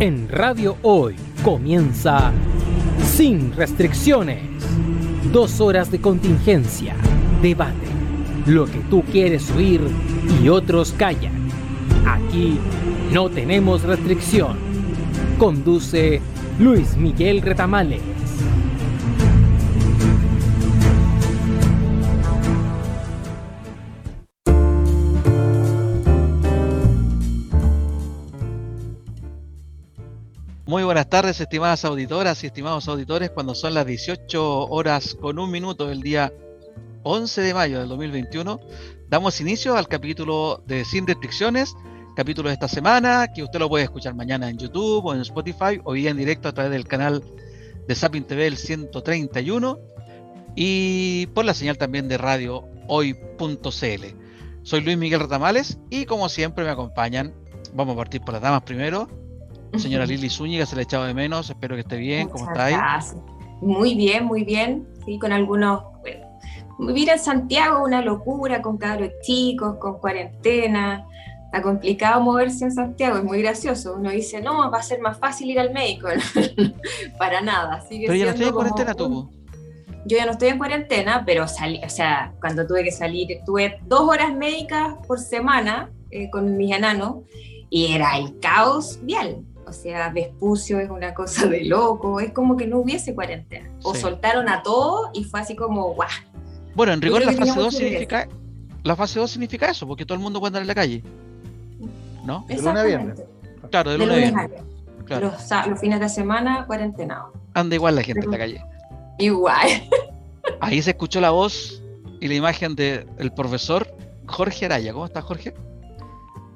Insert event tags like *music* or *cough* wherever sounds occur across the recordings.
En Radio Hoy comienza Sin Restricciones. Dos horas de contingencia, debate, lo que tú quieres oír y otros callan. Aquí no tenemos restricción. Conduce Luis Miguel Retamales. Buenas tardes, estimadas auditoras y estimados auditores, cuando son las 18 horas con un minuto del día 11 de mayo del 2021, damos inicio al capítulo de Sin Restricciones, capítulo de esta semana, que usted lo puede escuchar mañana en YouTube o en Spotify, o bien en directo a través del canal de Sapin TV el 131 y por la señal también de radio hoy.cl. Soy Luis Miguel Retamales y como siempre me acompañan, vamos a partir por las damas primero, Señora Lili Zúñiga, se le echado de menos, espero que esté bien, ¿cómo está ahí? Muy bien, muy bien, sí, con algunos... vivir en Santiago una locura, con cabros chicos, con cuarentena, está complicado moverse en Santiago, es muy gracioso, uno dice, no, va a ser más fácil ir al médico, *laughs* para nada. pero ya no estoy en cuarentena, tú. Yo ya no estoy en cuarentena, pero salí, o sea, cuando tuve que salir, tuve dos horas médicas por semana eh, con mis enanos y era el caos vial. O sea, Vespucio es una cosa de loco, es como que no hubiese cuarentena. O soltaron a todo y fue así como, guau. Bueno, en rigor la fase 2 significa, la fase 2 significa eso, porque todo el mundo puede andar en la calle. ¿No? De lunes a viernes. Claro, de lunes a viernes. Claro. Los, fines de semana cuarentenados. Anda igual la gente en la calle. Igual. Ahí se escuchó la voz y la imagen del profesor Jorge Araya. ¿Cómo estás, Jorge?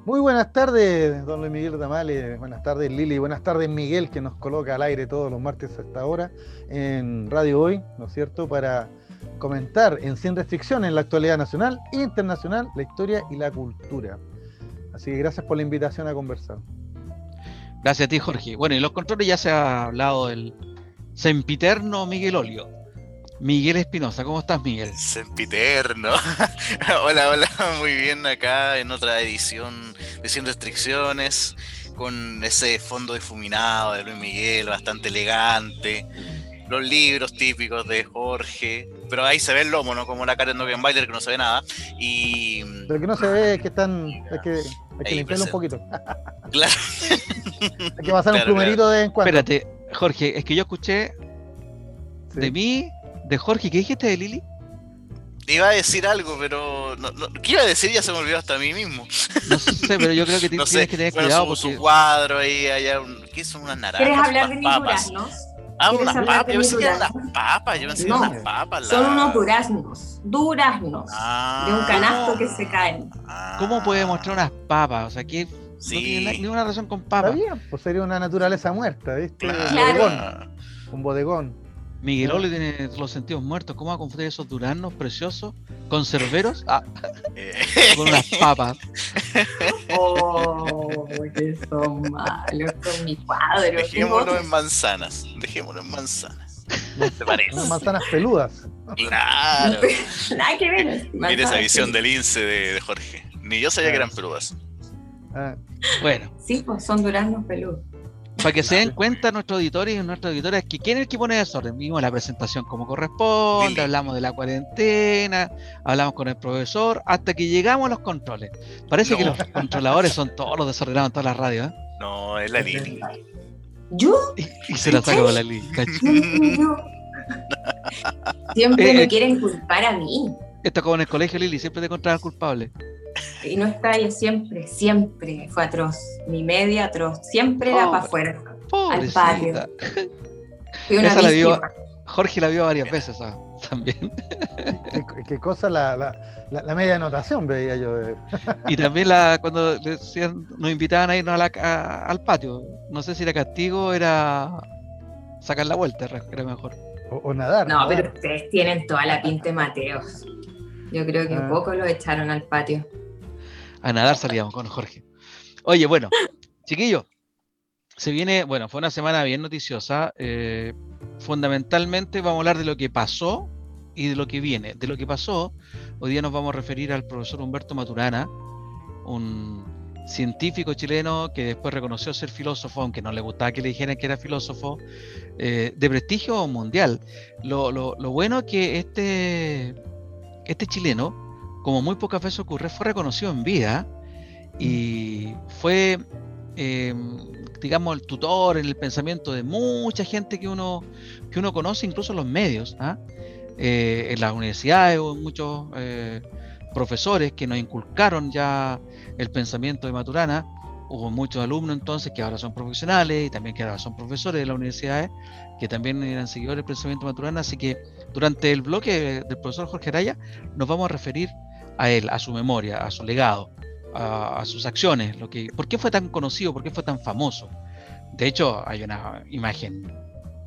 Muy buenas tardes, don Luis Miguel Tamales, buenas tardes Lili, buenas tardes Miguel, que nos coloca al aire todos los martes a esta hora en Radio Hoy, ¿no es cierto?, para comentar en Sin Restricciones la actualidad nacional e internacional, la historia y la cultura. Así que gracias por la invitación a conversar. Gracias a ti, Jorge. Bueno, y los controles ya se ha hablado del sempiterno Miguel Olio. Miguel Espinosa, ¿cómo estás, Miguel? Sempiterno. *laughs* hola, hola, muy bien acá en otra edición de Sin Restricciones, con ese fondo difuminado de Luis Miguel, bastante elegante. Los libros típicos de Jorge, pero ahí se ve el lomo, ¿no? Como la Karen Bailer que no se ve nada. Y. Pero que no se ve es que están. Hay que, hay que limpiarlo un poquito. *laughs* claro. hay que pasar un plumerito de encuentro. Espérate, Jorge, es que yo escuché de mí de Jorge, ¿qué dijiste de Lili? Iba a decir algo, pero ¿qué iba a decir? Ya se me olvidó hasta a mí mismo. No sé, *laughs* pero yo creo que tienes que tener cuidado. Su, porque... su cuadro ahí, allá, ¿qué son unas naranjas? ¿Quieres hablar de mis duraznos? Ah, unas papas, yo pensé que eran las papas, yo pensé que eran las papas. Son unos duraznos, duraznos, ah, de un canasto que se caen. Ah, ¿Cómo puede mostrar unas papas? O sea, que sí. no tiene ninguna razón con papas. Está bien, pues sería una naturaleza muerta, ¿viste? Claro. Un bodegón. Miguelole tiene los sentidos muertos. ¿Cómo va a confundir esos duraznos preciosos con cerveros? Ah, con unas papas. *laughs* Oh, que son malos con mi padre. Dejémoslo en manzanas. Dejémoslo en manzanas. ¿Te parece? Unas manzanas peludas. Claro. *laughs* Nada que ver. Mira esa visión del lince de, Jorge. Ni yo sabía que eran peludas. Ah. Bueno. Sí, pues son duraznos peludos. Para que se den cuenta nuestros auditores y nuestras auditoras que quién es el que pone desorden. Vimos la presentación como corresponde, hablamos de la cuarentena, hablamos con el profesor, hasta que llegamos a los controles. Parece que los controladores son todos los desordenados en todas las radios. ¿eh? No, es la Lili. ¿Yo? Y, se la saco con la Lili. Siempre eh, me eh, quieren culpar a mí. Esto como en el colegio, Lili, siempre te encontrabas culpable. Y no está ahí siempre, siempre fue atroz. Mi media atroz. Siempre era para afuera. Al patio. *laughs* Esa la vio, Jorge la vio varias veces ah, *laughs* también. ¿Qué, cosa la, la, media anotación veía yo. *laughs* y también la cuando decían, nos invitaban a irnos al patio. No sé si era castigo o era sacar la vuelta, era mejor. O, nadar. No, pero ustedes tienen toda la pinta de Mateos. Yo creo que un ah. poco lo echaron al patio. A nadar salíamos con Jorge. Oye, bueno, chiquillo, se viene, bueno, fue una semana bien noticiosa. Eh, fundamentalmente vamos a hablar de lo que pasó y de lo que viene. De lo que pasó, hoy día nos vamos a referir al profesor Humberto Maturana, un científico chileno que después reconoció ser filósofo, aunque no le gustaba que le dijeran que era filósofo, eh, de prestigio mundial. Lo, lo, lo, bueno es que este, este chileno, como muy pocas veces ocurre, fue reconocido en vida y fue, em, digamos, el tutor en el pensamiento de mucha gente que uno, que uno conoce, incluso en los medios, ¿ah? eh, en las universidades o en muchos eh, profesores que nos inculcaron ya el pensamiento de Maturana. Hubo muchos alumnos entonces que ahora son profesionales y también que ahora son profesores de las universidades que también eran seguidores del pensamiento de Maturana. Así que durante el bloque del profesor Jorge Araya nos vamos a referir a él, a su memoria, a su legado, a, sus acciones, lo que, por qué fue tan conocido, por qué fue tan famoso. De hecho, hay una imagen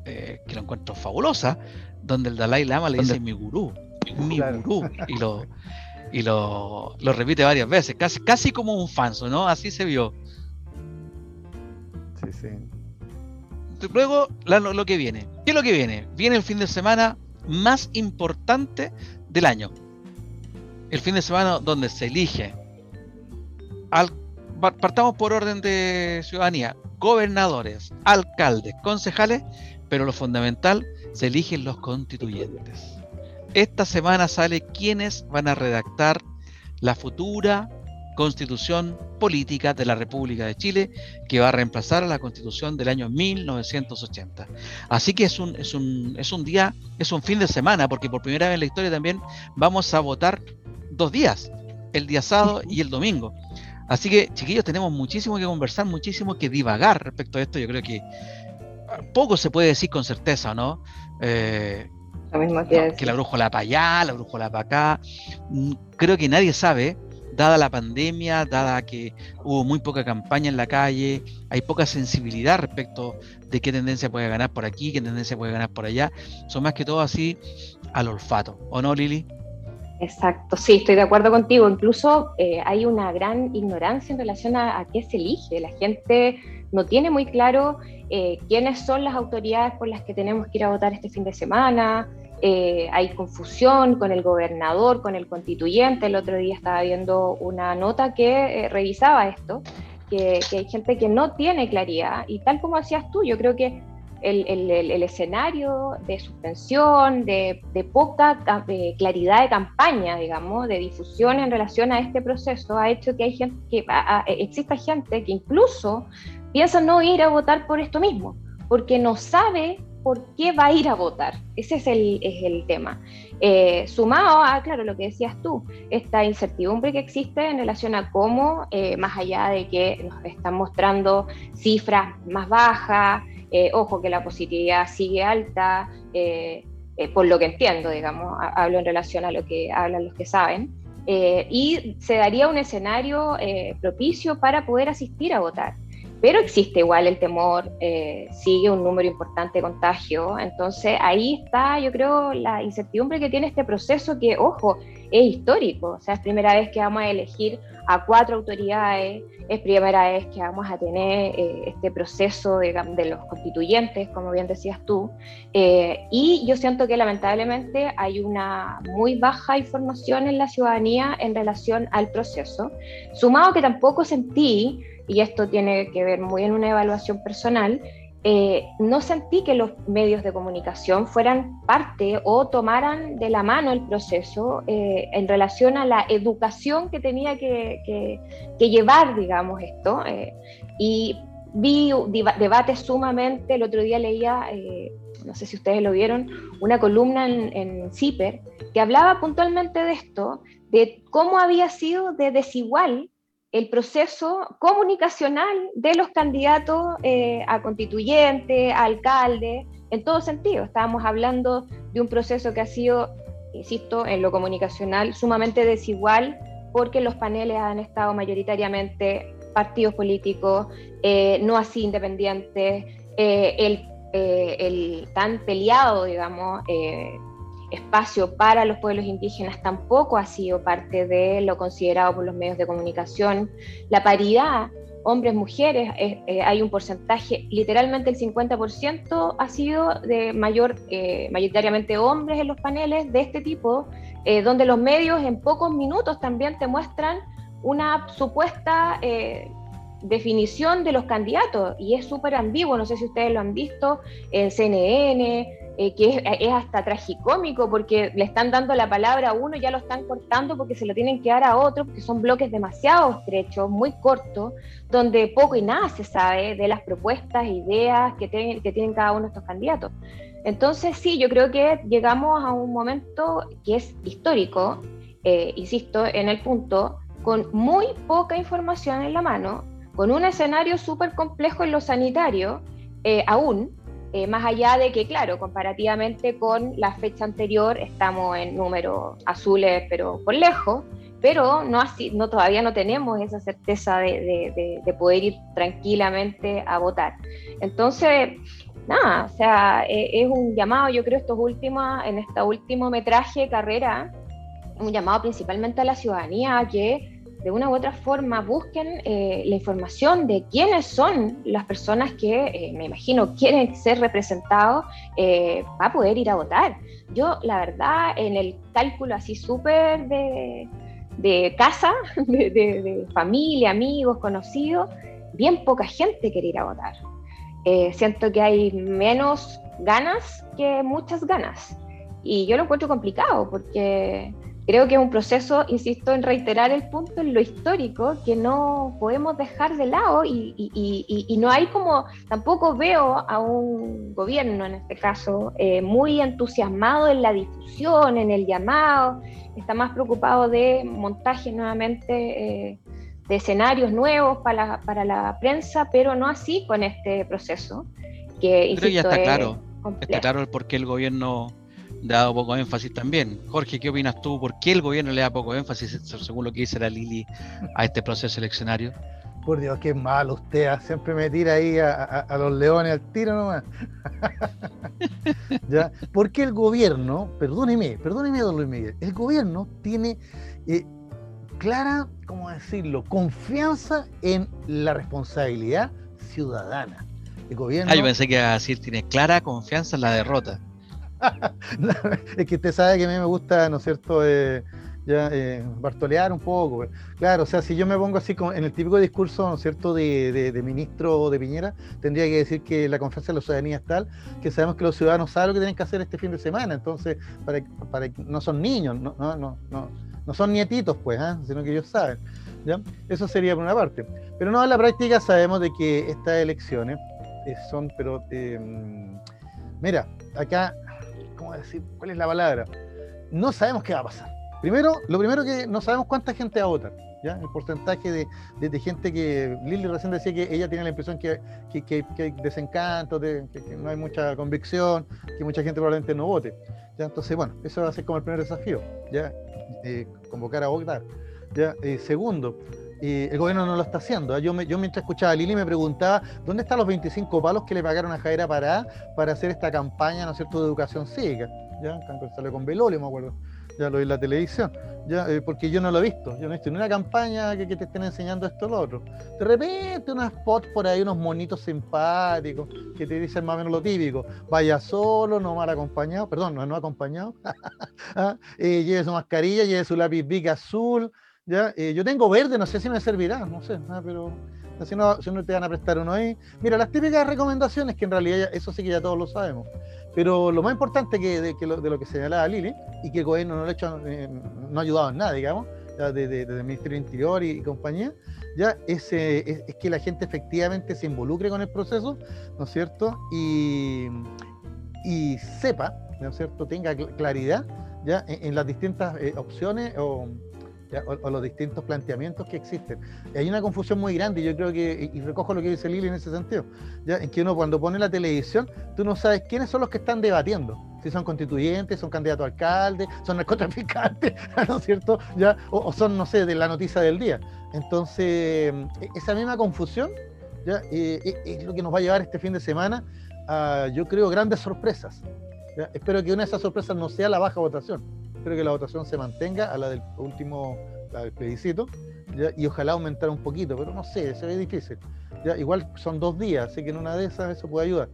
eh, que lo encuentro fabulosa, donde el Dalai Lama le dice mi gurú, mi gurú, y lo, y lo, lo, repite varias veces, casi, casi como un fanso, ¿no? Así se vio. Sí, sí. Luego, lo, que viene. ¿Qué es lo que viene? Viene el fin de semana más importante del año. El fin de semana donde se elige partamos por orden de ciudadanía, gobernadores, alcaldes, concejales, pero lo fundamental, se eligen los constituyentes. Esta semana sale quiénes van a redactar la futura constitución política de la República de Chile que va a reemplazar a la constitución del año 1980. Así que es un, es un, es un día, es un fin de semana, porque por primera vez en la historia también vamos a votar dos días, el día sábado y el domingo. Así que, chiquillos, tenemos muchísimo que conversar, muchísimo que divagar respecto a esto. Yo creo que poco se puede decir con certeza, ¿no? Eh, Lo mismo que, que la brújula para allá, la brújula para acá. Mm, creo que nadie sabe, dada la pandemia, dada que hubo muy poca campaña en la calle, hay poca sensibilidad respecto de qué tendencia puede ganar por aquí, qué tendencia puede ganar por allá. Son más que todo así al olfato, ¿o no, Lili? Exacto, sí, estoy de acuerdo contigo. Incluso eh, hay una gran ignorancia en relación a, qué se elige. La gente no tiene muy claro eh, quiénes son las autoridades por las que tenemos que ir a votar este fin de semana. Eh, hay confusión con el gobernador, con el constituyente. El otro día estaba viendo una nota que revisaba esto, que, que hay gente que no tiene claridad. Y tal como hacías tú, yo creo que el, escenario de suspensión, de, poca claridad de campaña, digamos, de difusión en relación a este proceso, ha hecho que, hay gente, que exista gente que incluso piensa no ir a votar por esto mismo, porque no sabe por qué va a ir a votar. Ese es el, es el tema. Eh, sumado a, claro, lo que decías tú, esta incertidumbre que existe en relación a cómo, eh, más allá de que nos están mostrando cifras más bajas, eh, ojo que la positividad sigue alta, por lo que entiendo, digamos, hablo en relación a lo que hablan los que saben, y se daría un escenario propicio para poder asistir a votar. Pero existe igual el temor, sigue un número importante de contagio, entonces ahí está, yo creo, la incertidumbre que tiene este proceso que, ojo, es histórico, o sea, es primera vez que vamos a elegir a cuatro autoridades, es primera vez que vamos a tener eh, este proceso de, los constituyentes, como bien decías tú, eh, y yo siento que lamentablemente hay una muy baja información en la ciudadanía en relación al proceso, sumado que tampoco sentí, y esto tiene que ver muy en una evaluación personal, eh, no sentí que los medios de comunicación fueran parte o tomaran de la mano el proceso eh, en relación a la educación que tenía que, llevar, digamos, esto. Eh, y vi debates sumamente, el otro día leía, no sé si ustedes lo vieron, una columna en, en CIPER que hablaba puntualmente de esto, de cómo había sido de desigual el proceso comunicacional de los candidatos eh, a constituyente, a alcalde, en todo sentido. Estábamos hablando de un proceso que ha sido, insisto, en lo comunicacional sumamente desigual porque los paneles han estado mayoritariamente partidos políticos, eh, no así independientes, eh, el, el, tan peleado, digamos, espacio para los pueblos indígenas tampoco ha sido parte de lo considerado por los medios de comunicación. La paridad, hombres-mujeres, eh, hay un porcentaje, literalmente el 50% ha sido de mayor, eh, mayoritariamente hombres en los paneles de este tipo, eh, donde los medios en pocos minutos también te muestran una supuesta definición de los candidatos y es súper ambiguo, no sé si ustedes lo han visto en CNN, eh, que es, hasta tragicómico porque le están dando la palabra a uno y ya lo están cortando porque se lo tienen que dar a otro, porque son bloques demasiado estrechos, muy cortos, donde poco y nada se sabe de las propuestas, ideas que, tienen, que tienen cada uno de estos candidatos. Entonces sí, yo creo que llegamos a un momento que es histórico, eh, insisto, en el punto, con muy poca información en la mano, con un escenario súper complejo en lo sanitario, eh, aún, eh, más allá de que, claro, comparativamente con la fecha anterior estamos en números azules, pero por lejos, pero no así, no, todavía no tenemos esa certeza de, de, poder ir tranquilamente a votar. Entonces, nada, o sea, e, es un llamado, yo creo, estos últimos, en este último metraje, carrera, un llamado principalmente a la ciudadanía que de una u otra forma busquen eh, la información de quiénes son las personas que, eh, me imagino, quieren ser representados eh, para poder ir a votar. Yo, la verdad, en el cálculo así súper de, de, casa, *laughs* de, de, familia, amigos, conocidos, bien poca gente quiere ir a votar. siento que hay menos ganas que muchas ganas. Y yo lo encuentro complicado porque Creo que es un proceso, insisto en reiterar el punto, en lo histórico, que no podemos dejar de lado y, y, no hay como, tampoco veo a un gobierno en este caso eh, muy entusiasmado en la difusión, en el llamado, está más preocupado de montaje nuevamente eh, de escenarios nuevos para la, para la prensa, pero no así con este proceso. Que, Creo que ya está claro, está claro el por qué el gobierno dado poco énfasis también. Jorge, ¿qué opinas tú? ¿Por qué el gobierno le da poco énfasis, según lo que dice la Lili, a este proceso eleccionario? Por Dios, qué malo usted, ¿ah? siempre me tira ahí a, los leones al tiro nomás. *laughs* ¿Ya? Porque el gobierno, perdóneme, perdóneme, don Luis Miguel, el gobierno tiene eh, clara, ¿cómo decirlo?, confianza en la responsabilidad ciudadana. El gobierno... Ah, yo pensé que iba a decir, tiene clara confianza en la derrota. *laughs* es que usted sabe que a mí me gusta, ¿no es cierto?, eh, ya, eh, bartolear un poco. Claro, o sea, si yo me pongo así como en el típico discurso, ¿no es cierto?, de, de, ministro de Piñera, tendría que decir que la confianza de la ciudadanía es tal que sabemos que los ciudadanos saben lo que tienen que hacer este fin de semana. Entonces, para, para no son niños, no, no, no, no, son nietitos, pues, ¿eh? sino que ellos saben. ¿ya? Eso sería por una parte. Pero no, en la práctica sabemos de que estas elecciones eh, son, pero, mira, acá ¿cómo decir? ¿Cuál es la palabra? No sabemos qué va a pasar. Primero, lo primero que no sabemos cuánta gente va a votar. ¿ya? El porcentaje de, gente que. Lili recién decía que ella tiene la impresión que, que, hay desencanto, que, no hay mucha convicción, que mucha gente probablemente no vote. ¿ya? Entonces, bueno, eso va a ser como el primer desafío, ¿ya? Eh, convocar a votar. ¿ya? Eh, segundo, eh, el gobierno no lo está haciendo. Yo, yo mientras escuchaba a Lili me preguntaba, ¿dónde están los 25 palos que le pagaron a Javiera Pará para hacer esta campaña, ¿no es cierto?, de educación cívica. ¿Ya? Salió con Belolio, me acuerdo. Ya lo vi en la televisión. ¿ya? Eh, porque yo no lo he visto. Yo no he visto ni una campaña que, te estén enseñando esto o lo otro. De repente, unos spots por ahí, unos monitos simpáticos que te dicen más o menos lo típico. Vaya solo, no mal acompañado. Perdón, no, no acompañado. *laughs* ¿Ah? Eh, lleve su mascarilla, lleve su lápiz Bic azul. ¿Ya? Eh, yo tengo verde, no sé si me servirá, no sé, ah, pero si no, si no te van a prestar uno ahí. Mira, las típicas recomendaciones, que en realidad eso sí que ya todos lo sabemos, pero lo más importante que, de, que lo, de lo que señalaba Lili, y que el gobierno no, le ha, hecho, eh, no ha ayudado en nada, digamos, desde el Ministerio del Interior y, compañía, ya es, es, que la gente efectivamente se involucre con el proceso, ¿no es cierto? Y, y sepa, ¿no es cierto?, tenga claridad ya en, las distintas eh, opciones o o, los distintos planteamientos que existen. Y hay una confusión muy grande, yo creo que, y, recojo lo que dice Lili en ese sentido, en que uno cuando pone la televisión, tú no sabes quiénes son los que están debatiendo. Si son constituyentes, son candidatos a alcalde, son narcotraficantes, *laughs* ¿no es cierto? ¿Ya? O, son, no sé, de la noticia del día. Entonces, esa misma confusión. Eh, e, es lo que nos va a llevar este fin de semana a, yo creo, grandes sorpresas. Espero que una de esas sorpresas no sea la baja votación, espero que la votación se mantenga a la del último plebiscito y ojalá aumentar un poquito, pero no sé, se ve difícil. Igual son dos días, así que en una de esas eso puede ayudar.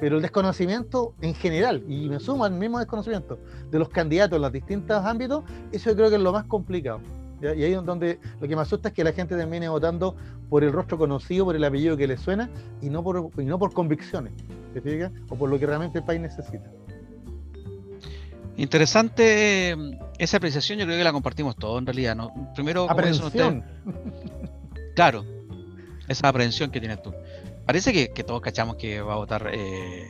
Pero el desconocimiento en general, y me sumo al mismo desconocimiento de los candidatos en los distintos ámbitos, eso yo creo que es lo más complicado. Y ahí es donde lo que me asusta es que la gente termine votando por el rostro conocido, por el apellido que le suena, y no por, no por convicciones, ¿te? O por lo que realmente el país necesita. Interesante eh, esa apreciación, yo creo que la compartimos todos en realidad. ¿no? Primero, Aprehensión. *laughs* claro, esa aprehensión que tienes tú. Parece que, que todos cachamos que va a votar eh,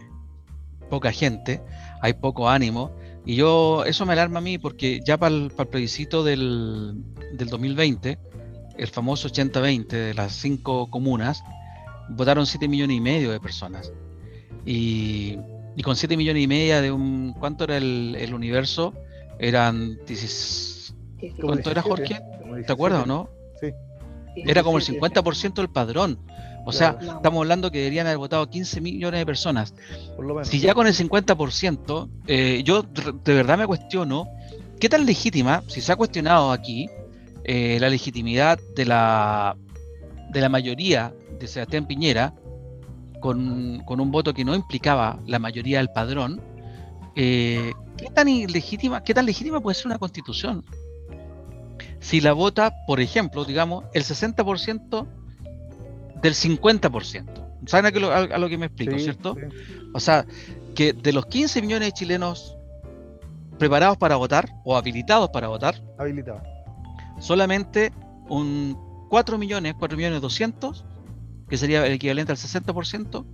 poca gente, hay poco ánimo, y yo, eso me alarma a mí porque ya para el, plebiscito del, del 2020, el famoso 80-20 de las cinco comunas, votaron 7 millones y medio de personas. Y, y con 7 millones y media de un... ¿Cuánto era el, el universo? Eran 16... Como ¿Cuánto era 17, Jorge? ¿Te acuerdas o 17. no? Sí. Era como el 17, 50% del padrón. O sea, Claro. estamos hablando que deberían haber votado 15 millones de personas. Por lo menos. Si ya con el 50%, eh, yo de verdad me cuestiono qué tan legítima, si se ha cuestionado aquí, eh, la legitimidad de la, de la mayoría de Sebastián Piñera con, con un voto que no implicaba la mayoría del padrón, eh, ¿qué, tan ilegítima, ¿qué tan legítima puede ser una constitución? Si la vota, por ejemplo, digamos, el 60% del 50%. ¿Saben a, lo- a- a lo que me explico, Sí, cierto? sí. O sea, que de los 15 millones de chilenos preparados para votar o habilitados para votar, Habilitado. solamente un 4 millones, 4 millones 200, que sería el equivalente al 60%,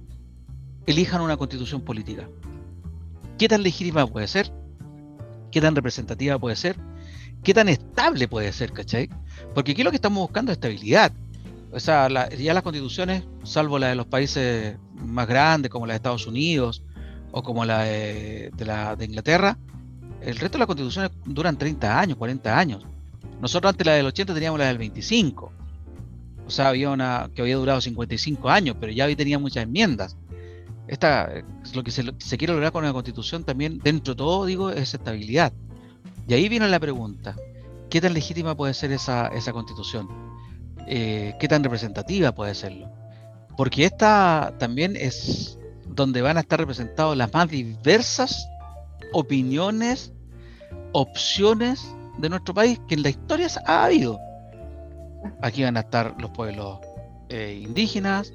elijan una constitución política. ¿Qué tan legítima puede ser? ¿Qué tan representativa puede ser? ¿Qué tan estable puede ser, cachai? Porque aquí lo que estamos buscando es estabilidad. O sea, la- ya las constituciones, salvo la de los países más grandes, como la de Estados Unidos o como la de, de la de Inglaterra, el resto de las constituciones duran 30 años, 40 años. Nosotros antes la del 80 teníamos la del 25. O sea, había una que había durado 55 años, pero ya ahí tenía muchas enmiendas. Esta, lo que se, quiere lograr con la constitución también, dentro de todo, digo, es estabilidad. Y ahí viene la pregunta, ¿qué tan legítima puede ser esa, esa constitución? Eh, ¿Qué tan representativa puede serlo? Porque esta también es donde van a estar representados las más diversas opiniones, opciones de nuestro país que en la historia ha habido. Aquí van a estar los pueblos eh, indígenas,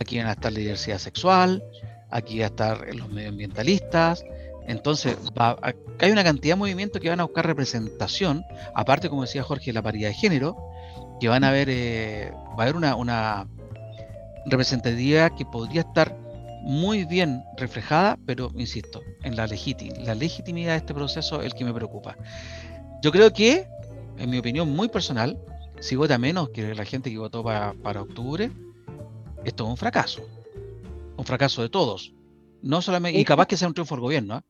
aquí van a estar la diversidad sexual, aquí van a estar los medioambientalistas. Entonces, va a- hay una cantidad de movimientos que van a buscar representación, aparte, como decía Jorge, la paridad de género, que van a ver, eh, va a haber una, una representatividad que podría estar muy bien reflejada, pero insisto, en la, legiti- la legitimidad de este proceso es el que me preocupa. Yo creo que, en mi opinión muy personal, si vota menos que la gente que votó pa- para octubre, esto es un fracaso. Un fracaso de todos. No solamente, y capaz que sea un triunfo del gobierno, ¿ah?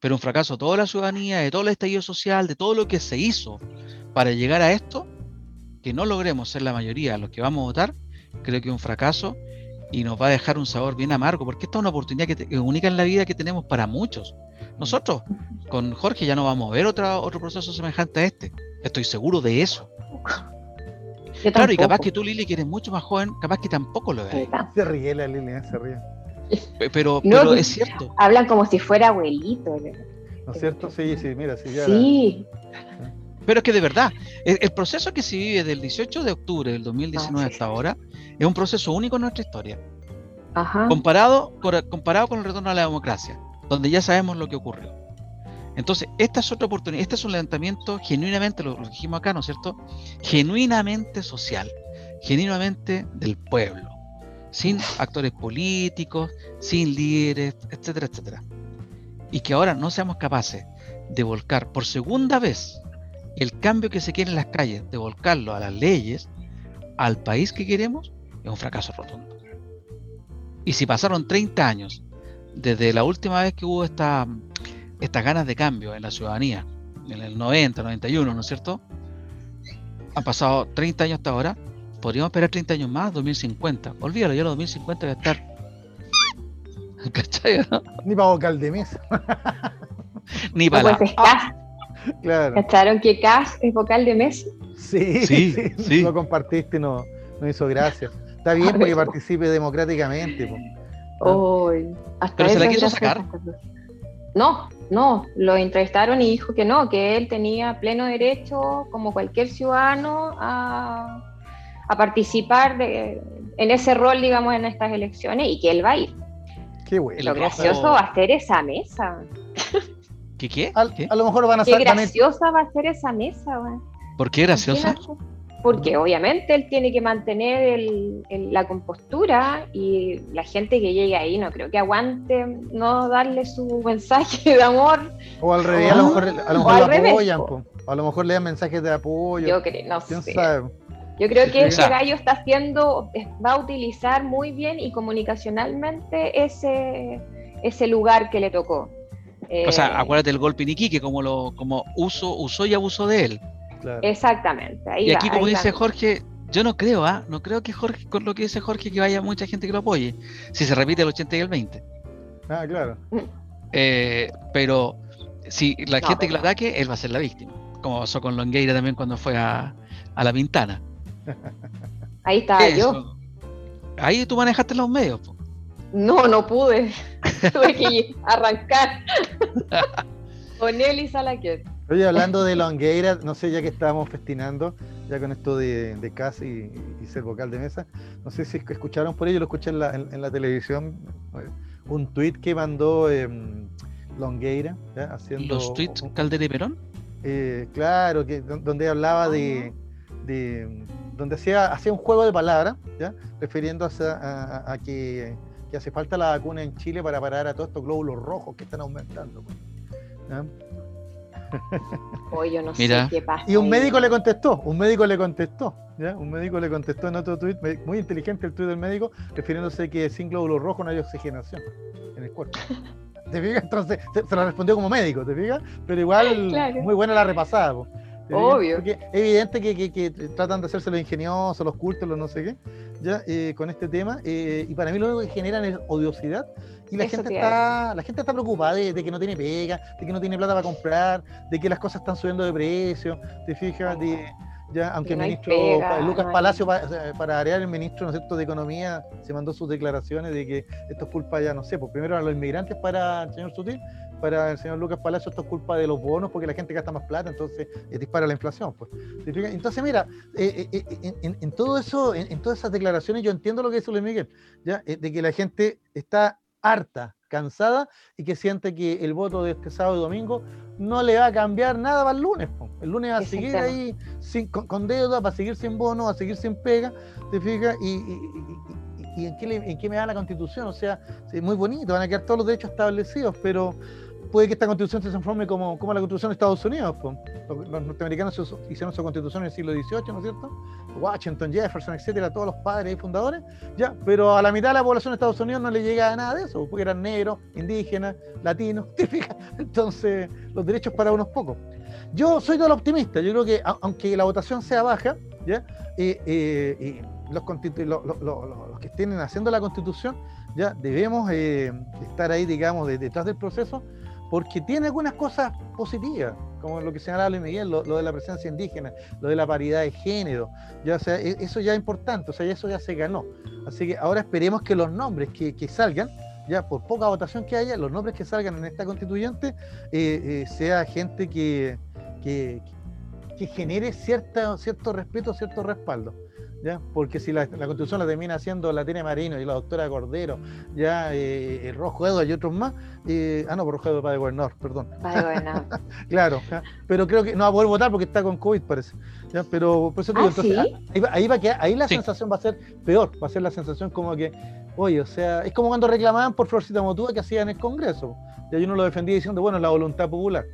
pero un fracaso de toda la ciudadanía, de todo el estallido social, de todo lo que se hizo para llegar a esto, que no logremos ser la mayoría los que vamos a votar, creo que es un fracaso y nos va a dejar un sabor bien amargo, porque esta es una oportunidad que, te- que única en la vida que tenemos para muchos. Nosotros, con Jorge, ya no vamos a ver otra, otro proceso semejante a este. Estoy seguro de eso. Yo Claro, y capaz que tú, Lili, que eres mucho más joven, capaz que tampoco lo veas. Se ríe la Lilian, se ríe. Pe- Pero, No, pero que- es cierto. Hablan como si fuera abuelito. ¿No es cierto? Sí, sí, mira, sí, ya. Sí, Pero es que de verdad, el, el proceso que se vive del 18 de octubre del 2019 Ah, sí, hasta ahora es un proceso único en nuestra historia. ajá. Comparado, comparado con el retorno a la democracia, donde ya sabemos lo que ocurrió. Entonces, esta es otra oportunidad, este es un levantamiento genuinamente, lo, lo dijimos acá, ¿no es cierto? Genuinamente social, genuinamente del pueblo, sin actores políticos, sin líderes, etcétera, etcétera. Y que ahora no seamos capaces de volcar por segunda vez el cambio que se quiere en las calles, de volcarlo a las leyes, al país que queremos, es un fracaso rotundo. Y si pasaron 30 años desde la última vez que hubo esta, estas ganas de cambio en la ciudadanía, en el 90, 91, ¿no es cierto? Han pasado 30 años hasta ahora. Podríamos esperar 30 años más, 2050. Olvídalo, ya los 2050 va a estar. *laughs* ¿Cachai? no? Ni para vocal de mesa. *laughs* Ni No, para pues es la- Cas. Claro. ¿Cacharon que Cas es vocal de Messi? Sí, Sí, sí, sí. Lo compartiste, no, no hizo gracia. Está bien *laughs* porque participe democráticamente. po. Hoy, hasta Pero se la quiso sacar. No, no, lo entrevistaron y dijo que no, que él tenía pleno derecho, como cualquier ciudadano, a, participar de, en ese rol, digamos, en estas elecciones y que él va a ir. Qué bueno. Lo gracioso va a ser esa mesa. ¿Qué qué? A, lo mejor van a ser. Qué graciosa va a ser esa mesa, güey. ¿Por qué graciosa? Porque obviamente él tiene que mantener la compostura y la gente que llegue ahí no creo que aguante no darle su mensaje de amor. O al revés, a lo mejor, a lo mejor lo apoyan, a lo mejor le dan mensajes de apoyo. Yo creo, no sé. Yo creo que ese gallo está haciendo, va a utilizar muy bien y comunicacionalmente ese, ese lugar que le tocó. o sea, eh, acuérdate del golpe Niquique, como lo, como uso, usó y abusó de él. Exactamente. y aquí, como dice Jorge, yo no creo, ¿ah? No creo que Jorge, con lo que dice Jorge, que vaya mucha gente que lo apoye. Si se repite el 80 y el 20. Ah, claro. Eh, pero si la gente que lo ataque, él va a ser la víctima. Como pasó con Longueira también cuando fue a, la Pintana. Ahí está yo. Ahí tú manejaste los medios. No, no pude. *laughs* Tuve que *laughs* arrancar. *laughs* con él y Salaquet. Oye, hablando de Longueira, no sé, ya que estábamos festinando, ya con esto de, de casi y, ser vocal de mesa, no sé si escucharon por ello, lo escuché en la, en, la televisión, eh, un tuit que mandó em, Longueira, haciendo... ¿Los tweets Caldera y Perón? Eh, claro, que, donde hablaba de, donde hacía, hacía un juego de palabras, ¿ya? refiriéndose a, que, que, hace falta la vacuna en Chile para parar a todos estos glóbulos rojos que están aumentando. Pues, ¿ya? Hoy yo no sé qué pasa. Y un médico le contestó, un médico le contestó, ¿ya? Un médico le contestó en otro tuit, muy inteligente el tuit del médico, refiriéndose que sin glóbulos rojos no hay oxigenación en el cuerpo. *laughs* ¿Te fijas? Entonces se, lo respondió como médico, ¿te fijas? Pero igual, muy buena la repasada. Obvio. Porque es evidente que, tratan de hacerse los ingeniosos, los cultos, los no sé qué, ya eh, con este tema. Eh, y para mí lo único que generan es odiosidad y la gente, está, la gente está preocupada de, que no tiene pega, de que no tiene plata para comprar, de que las cosas están subiendo de precio, te fijas, de, ya, aunque el ministro Lucas Palacio, para, para arear el ministro ¿no de Economía, se mandó sus declaraciones de que esto es culpa ya, no sé, pues primero a los inmigrantes para el señor Sutil, para el señor Lucas Palacio esto es culpa de los bonos porque la gente gasta más plata, entonces eh, dispara la inflación. Pues. Entonces, mira, eh, eh, en, todo eso, en, todas esas declaraciones, yo entiendo lo que dice Luis Miguel, ¿ya? de que la gente está harta, cansada y que siente que el voto de este sábado y domingo no le va a cambiar nada para el lunes. El lunes va a seguir ahí sin, con, deuda, va a seguir sin bono, va a seguir sin pega, ¿te fijas? Y, en, qué en, qué me da la constitución. O sea, es muy bonito, van a quedar todos los derechos establecidos, pero puede que esta constitución se transforme como, como la constitución de Estados Unidos. Los, norteamericanos hicieron su constitución en el siglo XVIII, ¿no es cierto? Washington, Jefferson, etcétera, todos los padres y fundadores, ya, pero a la mitad de la población de Estados Unidos no le llega nada de eso, porque eran negros, indígenas, latinos, *laughs* ¿te? Entonces, los derechos para unos pocos. Yo soy todo optimista, yo creo que aunque la votación sea baja, ¿ya? Eh, eh, los, los, que estén haciendo la constitución, ya debemos eh, estar ahí, digamos, detrás del proceso porque tiene algunas cosas positivas, como lo que señalaba Luis Miguel, lo, de la presencia indígena, lo de la paridad de género, ya, sea, e, eso ya es importante, o sea, eso ya se ganó. Así que ahora esperemos que los nombres que, salgan, ya por poca votación que haya, los nombres que salgan en esta constituyente, eh, eh, sea gente que, que, que genere cierta, cierto respeto, cierto respaldo. ¿Ya? Porque si la, constitución la termina haciendo la tiene Marino y la doctora Cordero, ya eh, Rojo Edo y otros más, eh, ah no, por Rojo Edo para de gobernador, perdón. Para *laughs* claro, pero creo que no va a poder votar porque está con COVID, parece. ¿ya? Pero por eso digo, ¿Ah, entonces, ahí, va, ahí, va que, ahí la sensación va a ser peor, va a ser la sensación como que, oye, o sea, es como cuando reclamaban por Florcita Motúa que hacían en el Congreso. Ya yo no lo defendía diciendo, bueno, la voluntad popular.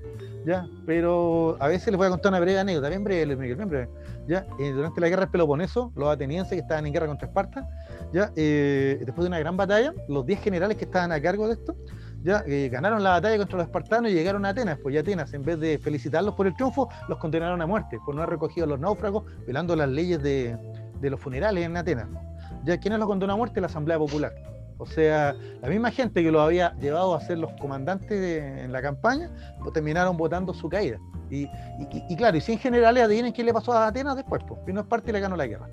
¿Ya? Pero a veces les voy a contar una breve anécdota, bien breve, Miguel, bien breve. ¿ya? Eh, durante la guerra del Peloponeso, los atenienses que estaban en guerra contra Esparta, ¿ya? Eh, después de una gran batalla, los 10 generales que estaban a cargo de esto, ya eh, ganaron la batalla contra los espartanos y llegaron a Atenas. Pues ya Atenas, en vez de felicitarlos por el triunfo, los condenaron a muerte por no haber recogido los náufragos, violando las leyes de, de los funerales en Atenas. ¿Ya quiénes los condenó a muerte? La Asamblea Popular. O sea, la misma gente que lo había llevado a ser los comandantes en la campaña, pues, terminaron votando su caída. Y, claro, y sin generales, adivinen quién le pasó a Atenas después, pues vino parte y le ganó la guerra.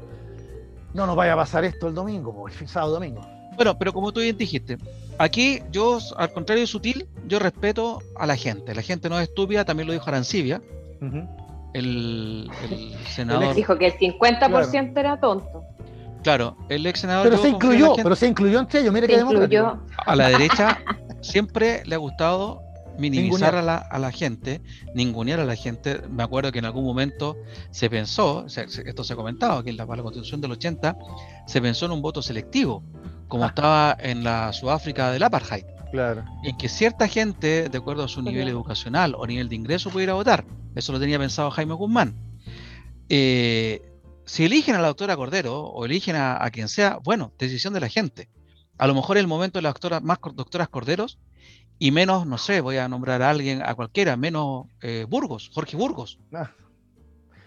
No nos vaya a pasar esto el domingo, pues, el sábado domingo. Bueno, pero como tú bien dijiste, aquí yo, al contrario de sutil, yo respeto a la gente. La gente no es estúpida, también lo dijo Arancibia, el, *laughs* senador. dijo que el 50% era tonto. Claro, el ex senador. Pero se incluyó, pero se incluyó entre ellos. Mire Se que incluyó. A la derecha *laughs* siempre le ha gustado minimizar a la, a la gente, ningunear a la gente. Me acuerdo que en algún momento se pensó, o sea, se- esto se ha comentado aquí en la, para la constitución del 80, se pensó en un voto selectivo, como Ah. estaba en la Sudáfrica del Apartheid, Claro. en que cierta gente, de acuerdo a su nivel educacional o nivel de ingreso, pudiera votar. Eso lo tenía pensado Jaime Guzmán. Eh, si eligen a la doctora Cordero o eligen a, a quien sea, bueno, decisión de la gente. A lo mejor es el momento de las doctoras, más doctoras Corderos y menos, no sé, voy a nombrar a alguien, a cualquiera, menos eh, Burgos, Jorge Burgos. Ah,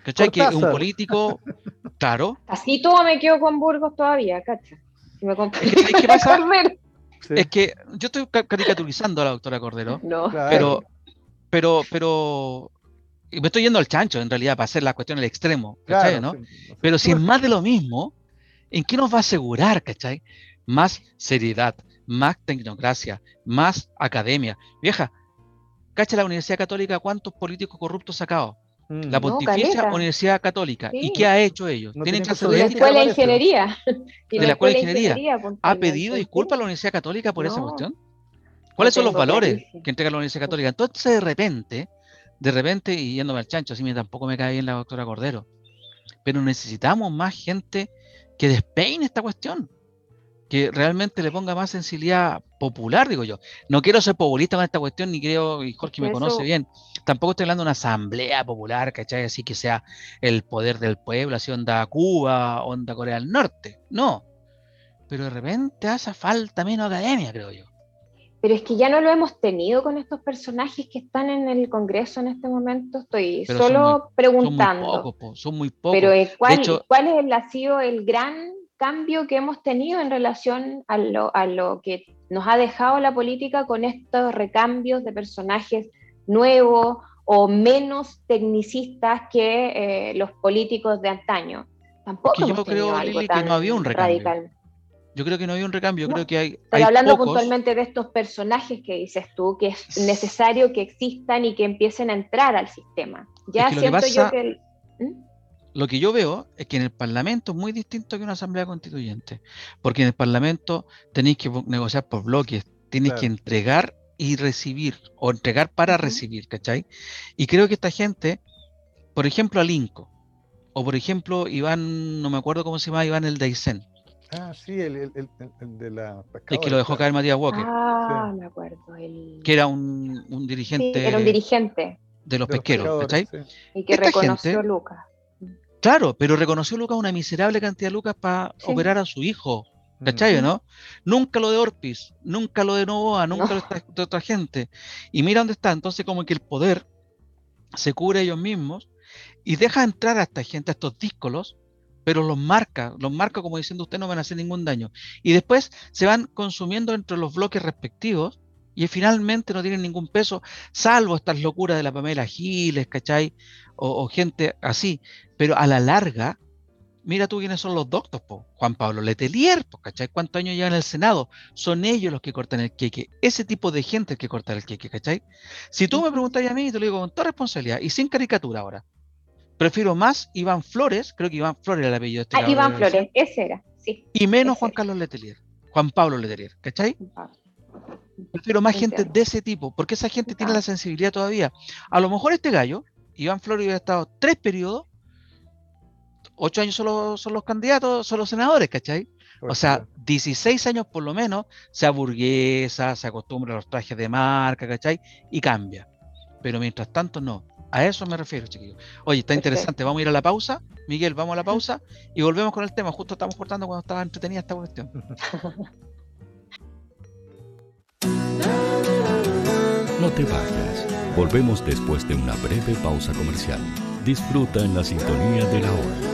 ¿Cachai? Que es un político, *laughs* claro. Así todo me quedo con Burgos todavía, cacha. Si me compro- Es que, ¿sabes qué *laughs* pasa? sí, Es que yo estoy ca- caricaturizando a la doctora Cordero, No. pero, pero, pero, me estoy yendo al chancho en realidad para hacer la cuestión al extremo, ¿cachai? Claro, ¿no? sí, no. Pero si es más de lo mismo, ¿en qué nos va a asegurar, cachai? Más seriedad, más tecnocracia, más academia. Vieja, ¿cacha la Universidad Católica cuántos políticos corruptos ha sacado? Mm. La No, Pontificia caleta. Universidad Católica. ¿Y qué ha hecho ellos? No ¿Tienen caso de La escuela de ingeniería. Y De la escuela de ingeniería. ingeniería, ¿Ha pedido disculpas a la Universidad Católica por esa No. cuestión? ¿Cuáles son los valores clarísimo. que entrega la Universidad Católica? Entonces, de repente, de repente, y yéndome al chancho, así me tampoco me cae bien la doctora Cordero, pero necesitamos más gente que despeine esta cuestión, que realmente le ponga más sensibilidad popular, digo yo. No quiero ser populista con esta cuestión, ni creo, y Jorge me Eso- conoce bien, tampoco estoy hablando de una asamblea popular, ¿cachai? Así que sea el poder del pueblo, así onda Cuba, onda Corea del Norte, no. Pero de repente hace falta menos academia, creo yo. Pero es que ya no lo hemos tenido con estos personajes que están en el Congreso en este momento. Estoy Pero son solo muy- Son muy preguntando. pocos, po, son muy pocos. Pero eh, ¿cuál, hecho- ¿cuál es el- ha sido el gran cambio que hemos tenido en relación a lo, a lo que nos ha dejado la política con estos recambios de personajes nuevos o menos tecnicistas que eh, los políticos de antaño? Tampoco yo hemos tenido creo, algo Lili, que tan no había un recambio. radical. Yo creo que no había un recambio, No, creo que hay, hay Pero hablando pocos. puntualmente de estos personajes que dices tú, que es necesario que existan y que empiecen a entrar al sistema. Ya que lo que siento yo que... el- ¿Mm? Lo que yo veo es que en el Parlamento es muy distinto que una asamblea constituyente, porque en el Parlamento tenéis que negociar por bloques, tenéis Claro. que entregar y recibir, o entregar para recibir, ¿cachai? Y creo que esta gente, por ejemplo, Alinco, o por ejemplo, Iván, no me acuerdo cómo se llama, Iván el Deisen, Ah, sí, el, el, el- el de la el que pescadora, lo dejó caer Matías Walker, Ah, Sí. me acuerdo. el- que era un, un Sí, dirigente era un dirigente de los De los pesqueros, ¿cachai? sí. y que Esta reconoció gente- Lucas. Claro, pero reconoció Lucas una miserable cantidad de Lucas para Sí. operar a su hijo. Mm. ¿Cachai, o no? Nunca lo de Orpis, nunca lo de Novoa, nunca No. lo de de otra gente. Y mira dónde está. Entonces, como que el poder se cubre ellos mismos y deja entrar a esta gente, a estos díscolos, pero los marca, los marca como diciendo ustedes no van a hacer ningún daño. Y después se van consumiendo entre los bloques respectivos y finalmente no tienen ningún peso, salvo estas locuras de la Pamela Giles, ¿cachai? O, o gente así. Pero a la larga, mira tú quiénes son los doctos, po. Juan Pablo Letelier, po, ¿cachai? ¿Cuántos años llevan en el Senado? Son ellos los que cortan el queque. Ese tipo de gente el que corta el queque, ¿cachai? Si tú me preguntas a mí, te lo digo con toda responsabilidad y sin caricatura ahora. Prefiero más Iván Flores, creo que Iván Flores era el apellido de este Ah, Iván Flores, ese era, sí. Y menos Juan era. Carlos Letelier. Juan Pablo Letelier, ¿cachai? Prefiero más gente de ese tipo, porque esa gente tiene la sensibilidad todavía. A lo mejor este gallo, Iván Flores, hubiera estado tres periodos, ocho años son los, son los candidatos, son los senadores, ¿cachai? O sea, claro. 16 años por lo menos, se aburguesa, se acostumbra a los trajes de marca, ¿cachai? Y cambia. Pero mientras tanto, no. A eso me refiero, chiquillos. Oye, está interesante. Vamos a ir a la pausa. Miguel, vamos a la pausa y volvemos con el tema. Justo estamos cortando cuando estaba entretenida esta cuestión. *laughs* No te vayas. Volvemos después de una breve pausa comercial. Disfruta en la sintonía de la hora.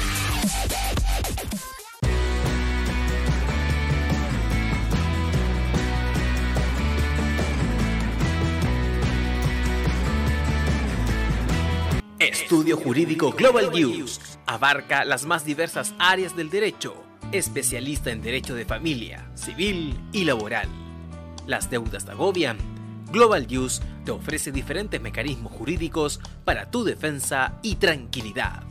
Estudio Jurídico Global News abarca las más diversas áreas del derecho, especialista en derecho de familia, civil y laboral. Las deudas te agobian. Global News te ofrece diferentes mecanismos jurídicos para tu defensa y tranquilidad.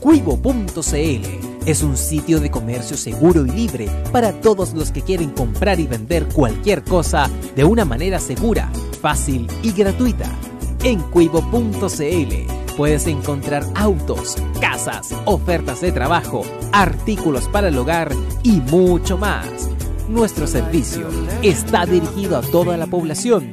Cuivo.cl es un sitio de comercio seguro y libre para todos los que quieren comprar y vender cualquier cosa de una manera segura, fácil y gratuita. En cuivo.cl puedes encontrar autos, casas, ofertas de trabajo, artículos para el hogar y mucho más. Nuestro servicio está dirigido a toda la población,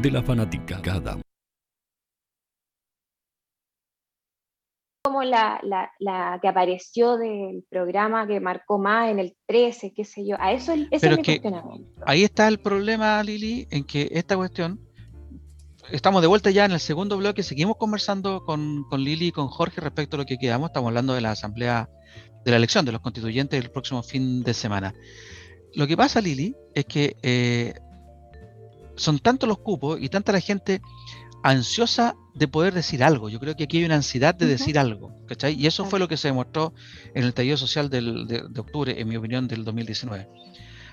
de la fanática cada como la, la, la, que apareció del programa que marcó más en el 13, qué sé yo. A eso ese Pero es mi que cuestionamiento. Ahí está el problema, Lili, en que esta cuestión, estamos de vuelta ya en el segundo bloque, seguimos conversando con, con Lili y con Jorge respecto a lo que quedamos, estamos hablando de la asamblea, de la elección de los constituyentes del próximo fin de semana. Lo que pasa, Lili, es que eh, son tantos los cupos y tanta la gente ansiosa de poder decir algo. Yo creo que aquí hay una ansiedad de decir algo, ¿cachai? Y eso fue lo que se demostró en el tallido social del, de, de, octubre, en mi opinión, del 2019.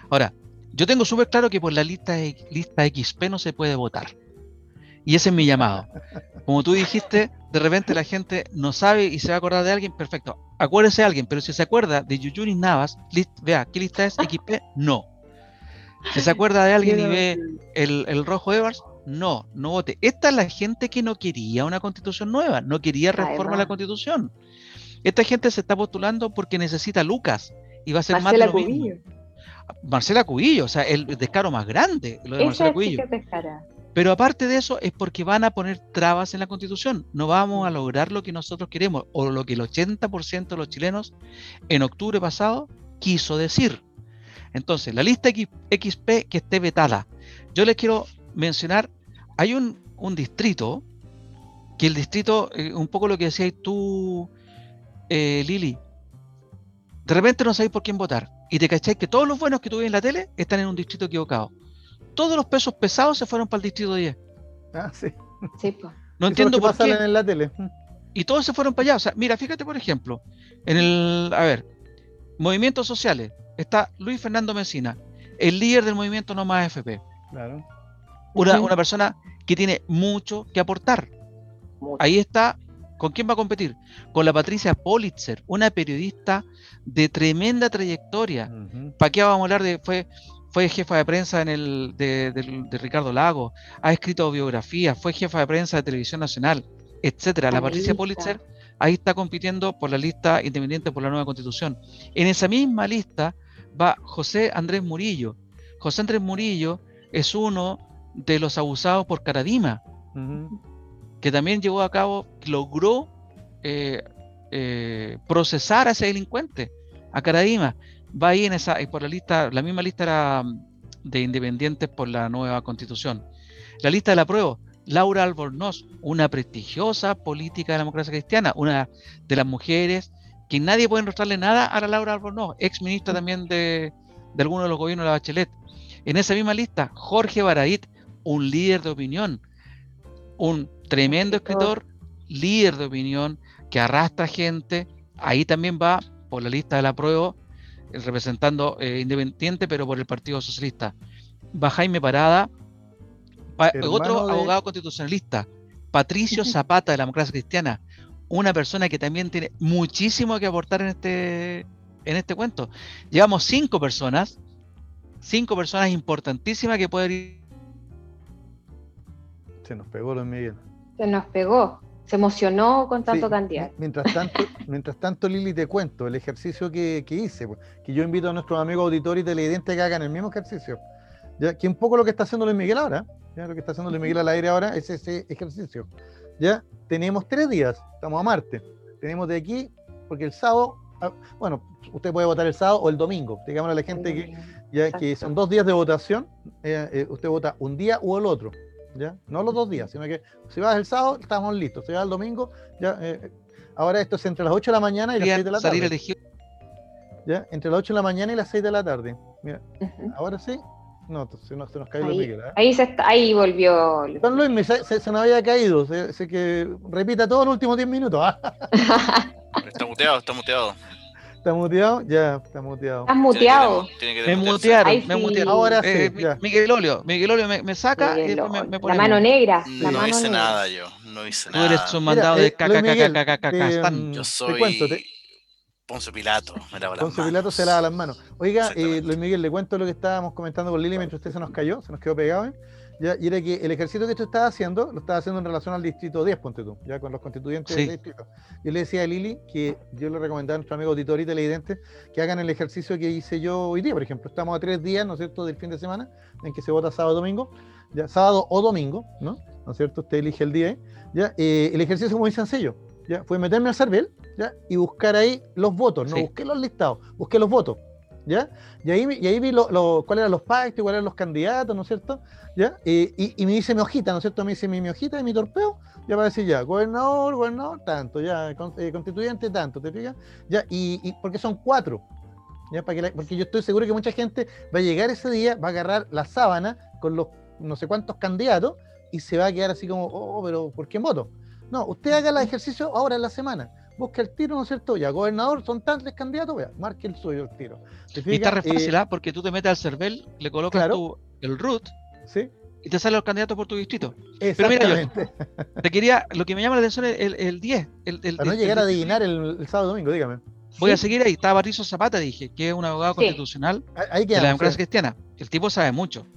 Ahora, yo tengo súper claro que por la lista, lista XP no se puede votar. Y ese es mi llamado. Como tú dijiste, de repente la gente no sabe y se va a acordar de alguien, perfecto. Acuérdese de alguien, pero si se acuerda de Yuyunis Navas, list, vea, ¿qué lista es? XP, no. Si se acuerda de alguien y ve el, el rojo Evers, no, no vote. Esta es la gente que no quería una constitución nueva, no quería reforma a la constitución. Esta gente se está postulando porque necesita Lucas y va a ser Marcela más de lo Cubillo. mismo. Marcela Cubillo, o sea, el descaro más grande, lo de Esa Marcela Cubillo. Pero aparte de eso es porque van a poner trabas en la constitución. No vamos a lograr lo que nosotros queremos o lo que el 80% de los chilenos en octubre pasado quiso decir. Entonces, la lista X- XP que esté vetada. Yo les quiero mencionar, hay un, un distrito, que el distrito, eh, un poco lo que decías tú, eh, Lili, de repente no sabéis por quién votar y te cacháis que todos los buenos que tú ves en la tele están en un distrito equivocado. Todos los pesos pesados se fueron para el distrito 10. Ah, sí. Sí, pues. No Eso entiendo por qué. pasa en la tele. Y todos se fueron para allá. O sea, mira, fíjate, por ejemplo, en el, a ver, movimientos sociales, está Luis Fernando Mesina, el líder del movimiento No Más FP. Claro. Una, una persona que tiene mucho que aportar. Ahí está. ¿Con quién va a competir? Con la Patricia Politzer, una periodista de tremenda trayectoria. ¿Para qué vamos a hablar de.? Fue, fue jefa de prensa en el, de, Ricardo Lago, ha escrito biografías, fue jefa de prensa de Televisión Nacional, etcétera. La Patricia. Politzer ahí está compitiendo por la lista independiente por la nueva constitución. En esa misma lista va José Andrés Murillo. José Andrés Murillo es uno de los abusados por Caradima, que también llevó a cabo, logró eh, eh, procesar a ese delincuente, a Caradima. Va ahí en esa, y por la lista, la misma lista era mm, de independientes por la nueva constitución. La lista de la prueba, Laura Albornoz, una prestigiosa política de la democracia cristiana, una de las mujeres que nadie puede enrostrarle nada a la Laura Albornoz, ex ministra también de, de alguno de los gobiernos de la Bachelet. En esa misma lista, Jorge Baradit, un líder de opinión, un tremendo escritor, líder de opinión, que arrastra gente. Ahí también va por la lista de la prueba, representando eh, independiente, pero por el Partido Socialista. Va Jaime Parada, pa- otro de- abogado constitucionalista, Patricio *laughs* Zapata de la democracia cristiana, una persona que también tiene muchísimo que aportar en este, en este cuento. Llevamos cinco personas, cinco personas importantísimas que pueden ir Se nos pegó Luis Miguel. Se nos pegó. Se emocionó con tanto Sí, candidato. Mientras tanto, *laughs* mientras tanto, Lili, te cuento el ejercicio que, que hice, pues, que yo invito a nuestros amigos auditores y televidentes que hagan el mismo ejercicio. ¿ya? Que un poco lo que está haciendo Luis Miguel ahora, ¿ya? lo que está haciendo Luis Miguel al aire ahora es ese ejercicio. Ya tenemos tres días, estamos a martes. Tenemos de aquí, porque el sábado, ah, bueno, usted puede votar el sábado o el domingo. Digámosle a la gente que, ya, que son dos días de votación, eh, eh, usted vota un día o el otro. ¿ya? No los dos días, sino que si vas el sábado, estamos listos. Si vas el domingo, ya. eh, ahora esto es entre las 8 de la mañana y las Querían 6 de la salir tarde. elegidos. ¿Ya? Entre las 8 de la mañana y las 6 de la tarde. Mira, ahora sí. No, se nos, se nos cayó Luis Ahí, Miguel. ¿eh? ahí, se está- ahí volvió. Don Luis, me- se, se- se nos había caído. Se, se que repita todo los últimos 10 minutos. ¿ah? Está muteado, está muteado. ¿Está muteado? Ya, está muteado. Estás muteado. Tiene que Me mutearon, Ahí me sí. mutearon. Ahora sí, Eh, ya. Miguel Olio, Miguel Olio me, me saca y después me, me La pone mano negra. La No mano hice negra. nada yo, no hice Tú eres nada. un mandado Mira, de eh, caca, Luis caca, caca, caca, mm, Yo te soy cuento, te- Ponce Pilato, me lavo las Ponce manos. Pilato se lava las manos. Oiga, eh. Luis Miguel, le cuento lo que estábamos comentando con Lili mientras usted se nos cayó, se nos quedó pegado. ¿eh? ¿ya? y era que el ejercicio que tú estabas haciendo, lo estabas haciendo en relación al distrito 10, ponte tú, ya con los constituyentes del distrito. Yo le decía a Lili que yo le recomendaba a nuestro amigo auditor y televidente que hagan el ejercicio que hice yo hoy día, por ejemplo. Estamos a tres días, ¿no es cierto?, del fin de semana, en que se vota sábado domingo, ya, sábado o domingo, ¿no? ¿No es cierto? Usted elige el día, ¿ya? Eh, el ejercicio es muy sencillo, ¿ya? Fue meterme al CERVEL, ¿ya? Y buscar ahí los votos, no busqué los listados, busqué los votos. ¿Ya? Y ahí, y ahí vi lo, lo, cuáles eran los pactos, cuáles eran los candidatos, ¿no es cierto? ¿Ya? y, y, me dice mi hojita, ¿no es cierto? Me dice mi, mi hojita y mi torpeo, ya va a decir ya, gobernador, gobernador, tanto, ya, eh, constituyente, tanto, ¿te fijas? Ya, y, y porque son cuatro, ¿ya? Para que porque yo estoy seguro que mucha gente va a llegar ese día, va a agarrar la sábana con los no sé cuántos candidatos y se va a quedar así como, oh, pero ¿por qué voto? No, usted haga el ejercicio ahora en la semana busca el tiro, ¿no es cierto? Ya, gobernador, son tantos candidatos, vea, marque el suyo el tiro. Y está re fácil, ¿ah? porque tú te metes al CERVEL, le colocas tu, el root ¿Sí? y te salen los candidatos por tu distrito. Pero mira, yo *laughs* te quería, lo que me llama la atención es el, el 10. El, el, Para no llegar a adivinar el, sábado domingo, dígame. Voy a seguir ahí. Está Patricio Zapata, dije, que es un abogado constitucional de la democracia cristiana. El tipo sabe mucho.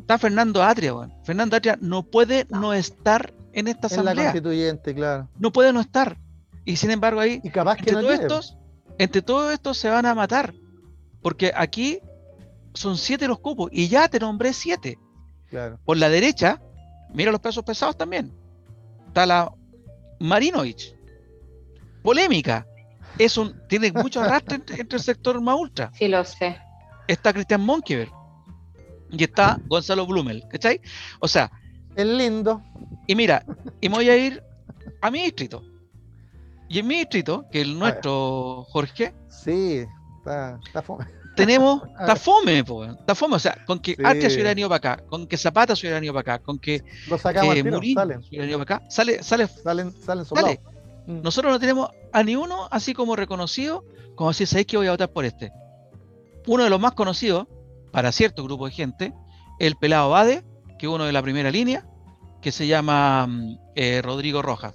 Está Fernando Atria, bueno. Fernando Atria no puede no, estar en esta asamblea. En la constituyente, claro. No puede no estar. Y sin embargo ahí, y capaz entre, todos estos, entre todos estos se van a matar. Porque aquí son siete los cupos y ya te nombré siete. Por la derecha, mira los pesos pesados también. Está la Marinovich. Polémica. Es un, tiene mucho arrastre entre, el sector más ultra. Sí, lo sé. Está Cristian Monkever. Y está Gonzalo Blumel. ¿Cachai? O sea. Es lindo. Y mira, y me voy a ir a mi distrito. Y en mi distrito, que el nuestro, Jorge. Sí, está, está fome. Tenemos, *laughs* está fome, está fome. O sea, con que sí. Arca se hubiera ido para acá, con que Zapata se hubiera ido para acá, con que sacamos eh, tiro, Murillo salen. se hubiera ido para acá, sale, sale, salen, salen sale. Mm. Nosotros no tenemos a ni uno así como reconocido, como si sabéis que voy a votar por este. Uno de los más conocidos, para cierto grupo de gente, el Pelado Bade, que es uno de la primera línea, que se llama eh, Rodrigo Rojas.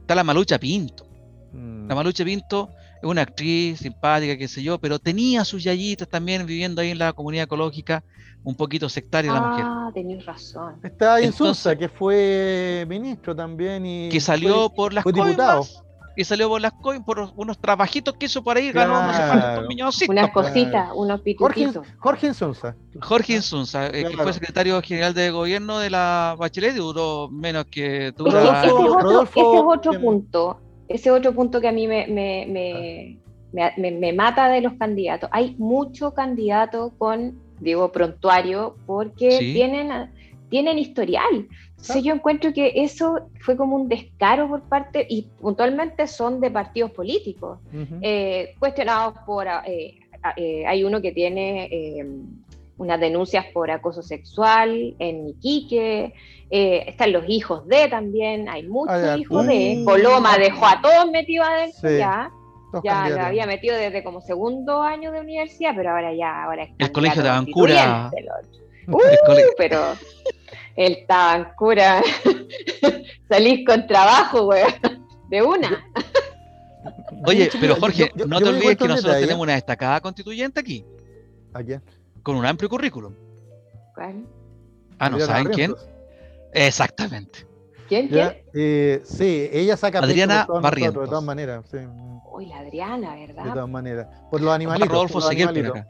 Está la Malucha Pinto. La Maluche Pinto es una actriz simpática, qué sé yo, pero tenía sus yayitas también viviendo ahí en la comunidad ecológica, un poquito sectaria la mujer. Ah, tenías razón. Está Insulza, que fue ministro también y que salió fue, por las fue diputado. coimas, y salió por las coimas, por unos trabajitos que hizo por ahí, ganó no sé cuántos milloncitos. Unas cositas, unos pitutitos. Jorge Insulza. Jorge Insunza, eh, que Claro. fue secretario general de gobierno de la Bachelet y duró menos que Ese, dura ese es otro, Rodolfo- ese es otro punto. Ese es otro punto que a mí me, me, me, me- me- mata de los candidatos. Hay mucho candidato con, digo, prontuario, porque Sí. tienen, tienen historial. Entonces yo encuentro que eso fue como un descaro por parte, y puntualmente son de partidos políticos, eh, cuestionados por... eh, eh, hay uno que tiene unas denuncias por acoso sexual en Iquique, eh, están los hijos de también, hay muchos hijos de, Mm. Coloma dejó a todos metidos adentro Sí. ya, ya lo había metido desde como segundo año de universidad, pero ahora ya, ahora es El colegio de Bancura. *laughs* Uh, cole- pero el Tabancura, *laughs* salís con trabajo, güey, de una. Oye, pero Jorge, yo- no te olvides que nosotros tenemos una destacada constituyente aquí, ¿A quién? Con un amplio currículum. ¿Cuál? Ah, ¿no Adriana saben quién? Exactamente. ¿Quién? Ya, ¿Quién? eh, sí, ella saca Adriana nosotros, Barrientos. de todas maneras, sí, Uy, la Adriana, de ¿verdad? todas maneras. Por los animalitos. Rodolfo por los Seguel acá.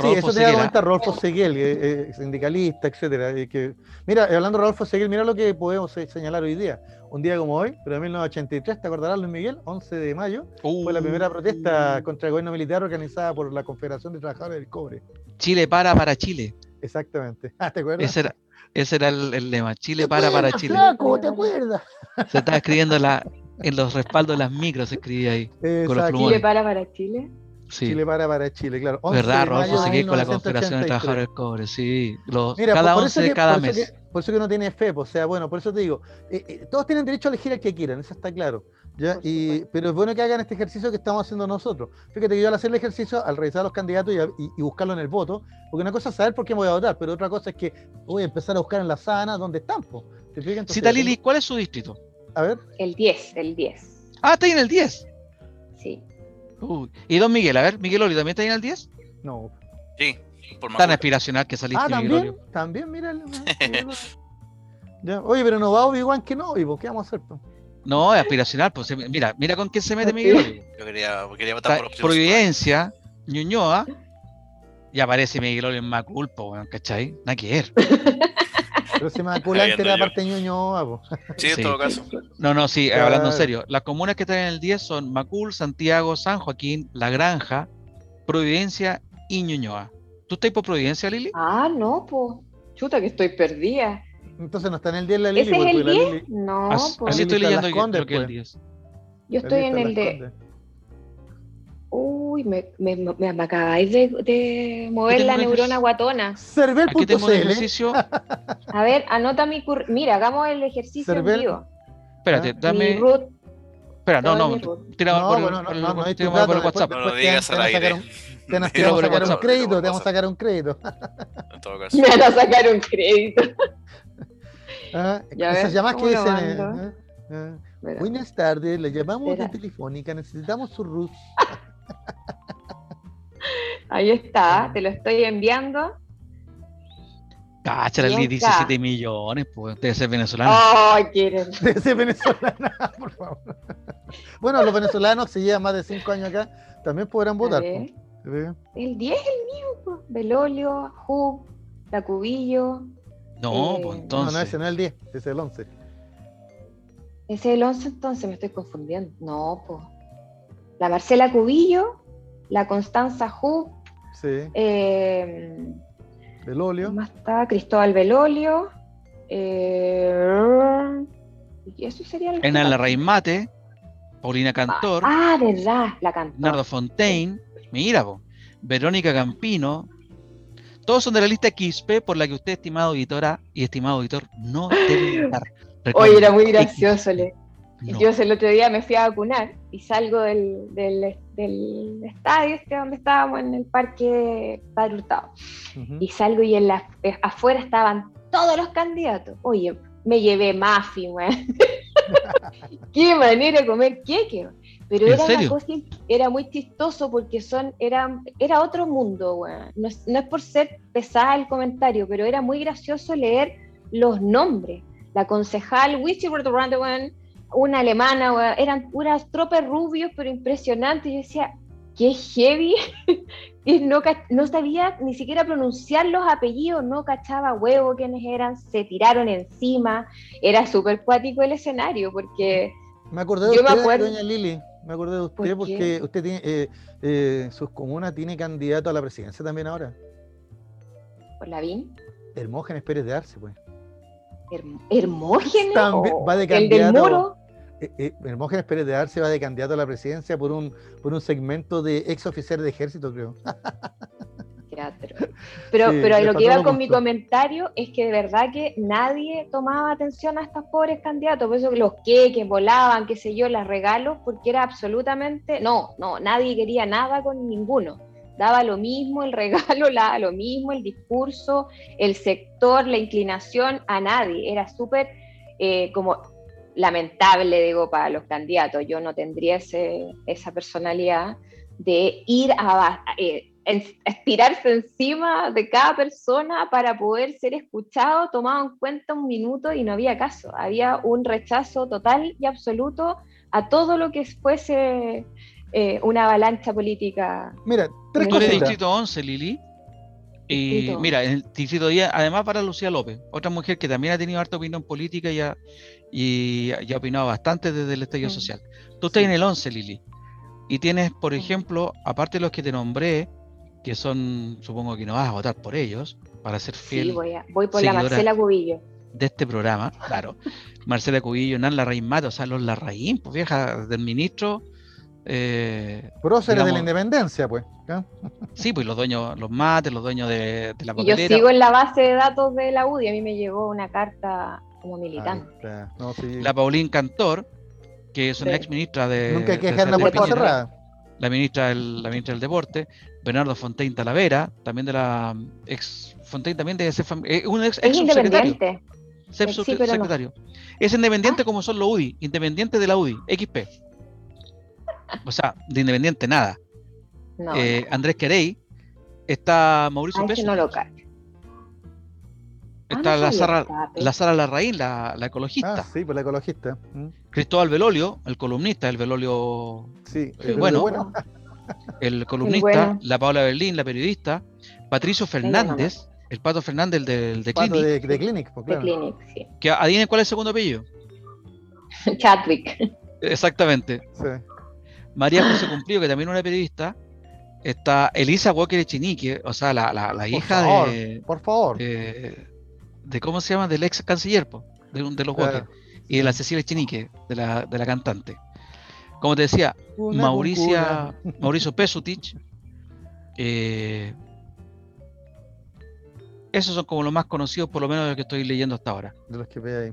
Sí, eso te da cuenta ¿ah? Rodolfo Seguel, eh, eh, sindicalista, etcétera. que, mira, eh, hablando de Rodolfo Seguel, mira lo que podemos eh, señalar hoy día. Un día como hoy, pero en 1983, ¿te acordarás, Luis Miguel? 11 de mayo, fue la primera protesta Uh. contra el gobierno militar organizada por la Confederación de Trabajadores del Cobre. Chile para para Chile. Exactamente. Ah, *laughs* ¿Te acuerdas? Ese era, ese era el, el lema. Chile ¿Te para para Chile. flaco, ¿te acuerdas? Se estaba escribiendo en la, en los respaldos de las micros, se escribía ahí. Con los Exacto. Chile para para Chile. Sí. Chile para para Chile, claro. 11 ¿Verdad, Rodolfo Seguel con la Confederación de 1983. Trabajadores del Cobre? Sí. Los, Mira, cada por, por 11 eso de que, cada por eso mes. que- por eso que uno tiene fe, pues, o sea, bueno, por eso te digo, eh, eh, todos tienen derecho a elegir al que quieran, eso está claro. ¿ya? Por Y, pero es bueno que hagan este ejercicio que estamos haciendo nosotros. Fíjate que yo al hacer el ejercicio, al revisar a los candidatos y, a- y- y buscarlo en el voto, porque una cosa es saber por qué me voy a votar, pero otra cosa es que voy a empezar a buscar en la sábana dónde están. po. ¿Te fijas? Entonces, Cita Lili, ¿cuál es su distrito? A ver, El 10, el 10. Ah, está ahí en el 10. Y don Miguel, a ver, Miguel Oli, ¿también está ahí en el 10? no. Sí, por Tan aspiracional que saliste, Ah, también, también, mira. *laughs* ya. Oye, pero no va Obi-Wan que no, ¿y ¿qué vamos a hacer? pues? No, es aspiracional. Pues, mira, mira con quién se mete Miguel Olivo. *laughs* Yo quería, quería votar por opción Providencia, Ñuñoa, y aparece Miguel Olivo en Maculpo, ¿cachai? Nada que ver. *laughs* Pero si Macul antes era parte de Ñuñoa, po. *laughs* Sí, en todo caso. No, no, sí, hablando en serio. Las comunas que están en el 10 son Macul, Santiago, San Joaquín, La Granja, Providencia y Ñuñoa. ¿Tú estás por Providencia, Lili? Ah, no, pues. Chuta, que estoy perdida. Entonces no está en el 10 la Lili. ¿Ese es porque el la 10? Lili- No, Así, pues. así estoy leyendo yo, Condes, creo que el pues. 10. Yo estoy La en el de. Condes. Uy, me, me, me, me acabáis de, de mover la neurona guatona. Cervel.cl. ejercicio. A ver, anota mi cur... Mira, hagamos el ejercicio en Cervel- vivo. Espérate, Mi dame. root, Espera, no, no. mi root. Tira No, por, el- bueno, no, por no, no tira por el WhatsApp. No lo después te digas van- al aire. sacar un- te van a- sacar un *laughs* crédito, te vamos a sacar un crédito. En todo *laughs* caso. Me van a sacar un crédito. *laughs* Ah, Ya Esas ves, llamadas que ¿cómo lo dicen. eh, ah, ah, Espera. Buenas tardes, le llamamos Espera. de Telefónica, necesitamos su RUT. Ahí está, te lo estoy enviando. Cáchale, Bien, 17 millones, pues debe ser venezolano. Ay, quieren. *laughs* de ser venezolana, *laughs* por favor. Bueno, los venezolanos, si llevan más de 5 años acá, también podrán votar. ¿Sí? El 10 es el mío, pues. Belolio, Hub, La Cubillo. No, Eh, pues No, no, entonces. ese no es el 10, ese es el 11. Ese es el 11, entonces me estoy confundiendo. No, pues. La Marcela Cubillo, la Constanza Hub, Sí, eh, el óleo. ¿Cómo está? Cristóbal Belolio. Eh, y eso sería el. Enan Larraín Mate, Paulina Cantor, Ah, verdad, la cantó. Nardo Fontaine, mira, po, Verónica Campino. Todos son de la lista XP por la que usted, estimado auditora y estimado auditor, no debe votar. *laughs* Oye, era muy gracioso. Le. No. Yo el otro día me fui a vacunar y salgo del, del, del estadio este donde estábamos en el parque Padre Hurtado. Y salgo y en la, eh, afuera estaban todos los candidatos. Oye, me llevé muffin, weón. *laughs* Qué manera de comer queque. Pero ¿En era serio? una cosa, era muy chistoso porque son, era, era otro mundo, weón. No, es- no es por ser pesada el comentario, pero era muy gracioso leer los nombres. La concejal Wichi weón, una alemana, weón, eran puras tropas rubios, pero impresionantes. Yo decía, qué heavy. *laughs* y no, no sabía ni siquiera pronunciar los apellidos, no cachaba huevo quiénes eran, se tiraron encima. Era súper cuático el escenario, porque Me acordé de Yo me usted, acuerdo- doña Lili. Me acordé de usted ¿Por porque usted tiene, eh, eh, sus comunas tiene candidato a la presidencia también ahora. por la VIN, Hermógenes Pérez de Arce, pues. Herm- Hermógenes, También va de el del candidato. muro. Eh, eh, Hermógenes Pérez de Arce va de candidato a la presidencia por un, por un segmento de ex oficiales de ejército, creo. *laughs* teatro. Pero, Sí, pero lo que iba con mi comentario es que de verdad que nadie tomaba atención a estos pobres candidatos, por eso que los queques volaban, qué sé yo, las regalos, porque era absolutamente, no, no, nadie quería nada con ninguno. Daba lo mismo el *laughs* regalo, la, lo mismo el discurso, el sector, la inclinación, a nadie. Era súper eh, como lamentable, digo, para los candidatos. Yo no tendría ese, esa personalidad de ir a, eh, estirarse encima de cada persona para poder ser escuchado, tomado en cuenta un minuto y no había caso. Había un rechazo total y absoluto a todo lo que fuese eh, una avalancha política. Mira, tres Tú eres cositas. distrito 11, Lili. Y Distrito mira, en el distrito 10, además para Lucía López, otra mujer que también ha tenido harta opinión política y ha, y, y ha opinado bastante desde el estallido Mm. social. Tú estás en el 11, Lili. Y tienes, por ejemplo, aparte de los que te nombré, que son, supongo que no vas a votar por ellos, para ser fiel Sí, voy, a- voy por la Marcela Cubillo. de este programa, claro. *laughs* Marcela Cubillo, Nan Larraín Mata, o sea, los Larraín, pues vieja, del ministro. Eh, Próceres de la independencia, pues. Sí, pues los dueños, los mates, los dueños de, de la Y yo papelera. sigo en la base de datos de la UDI, a mí me llegó una carta como militante. está. No, sí. La Paulín Cantor, que es una Sí. ex ministra de. Nunca hay que de dejar la puerta cerrada. La ministra, del, la ministra del Deporte, Bernardo Fontaine Talavera, también de la ex. Fontaine también de ese eh, un ex, Es ex subsecretario. independiente. ex Eh, sí, no. Es independiente como son los UDI, independiente de la UDI, XP. O sea, de independiente nada. No, Eh, Andrés Querey Está Mauricio Ah, ese Peso. no lo. Está Ah, no la, Sara, la Sara Larraín, la, la ecologista. Ah, sí, pues la ecologista. Mm. Cristóbal Velolio, el columnista, el Velolio Sí, eh, el bueno, bueno. *laughs* el columnista, bueno. la Paola Berlín, la periodista, Patricio Fernández, el Pato Fernández, el del de Pato Clinic, de, de Clinic, pues De claro. Clinic, sí. que adivinen cuál es el segundo apellido. *laughs* Chadwick. Exactamente. Sí. María José Cumplido, que también es una periodista. Está Elisa Walker Echenique, o sea, la, la, la hija favor, de, por favor. de, de- ¿Cómo se llama? Del ex canciller, po, de, un- de los Claro. Walker. Y de la Cecilia Echenique, de la, de la cantante. Como te decía, Una Mauricia. *laughs* Mauricio Pesutich. eh, esos son como los más conocidos, por lo menos de los que estoy leyendo hasta ahora. de los que ve ahí.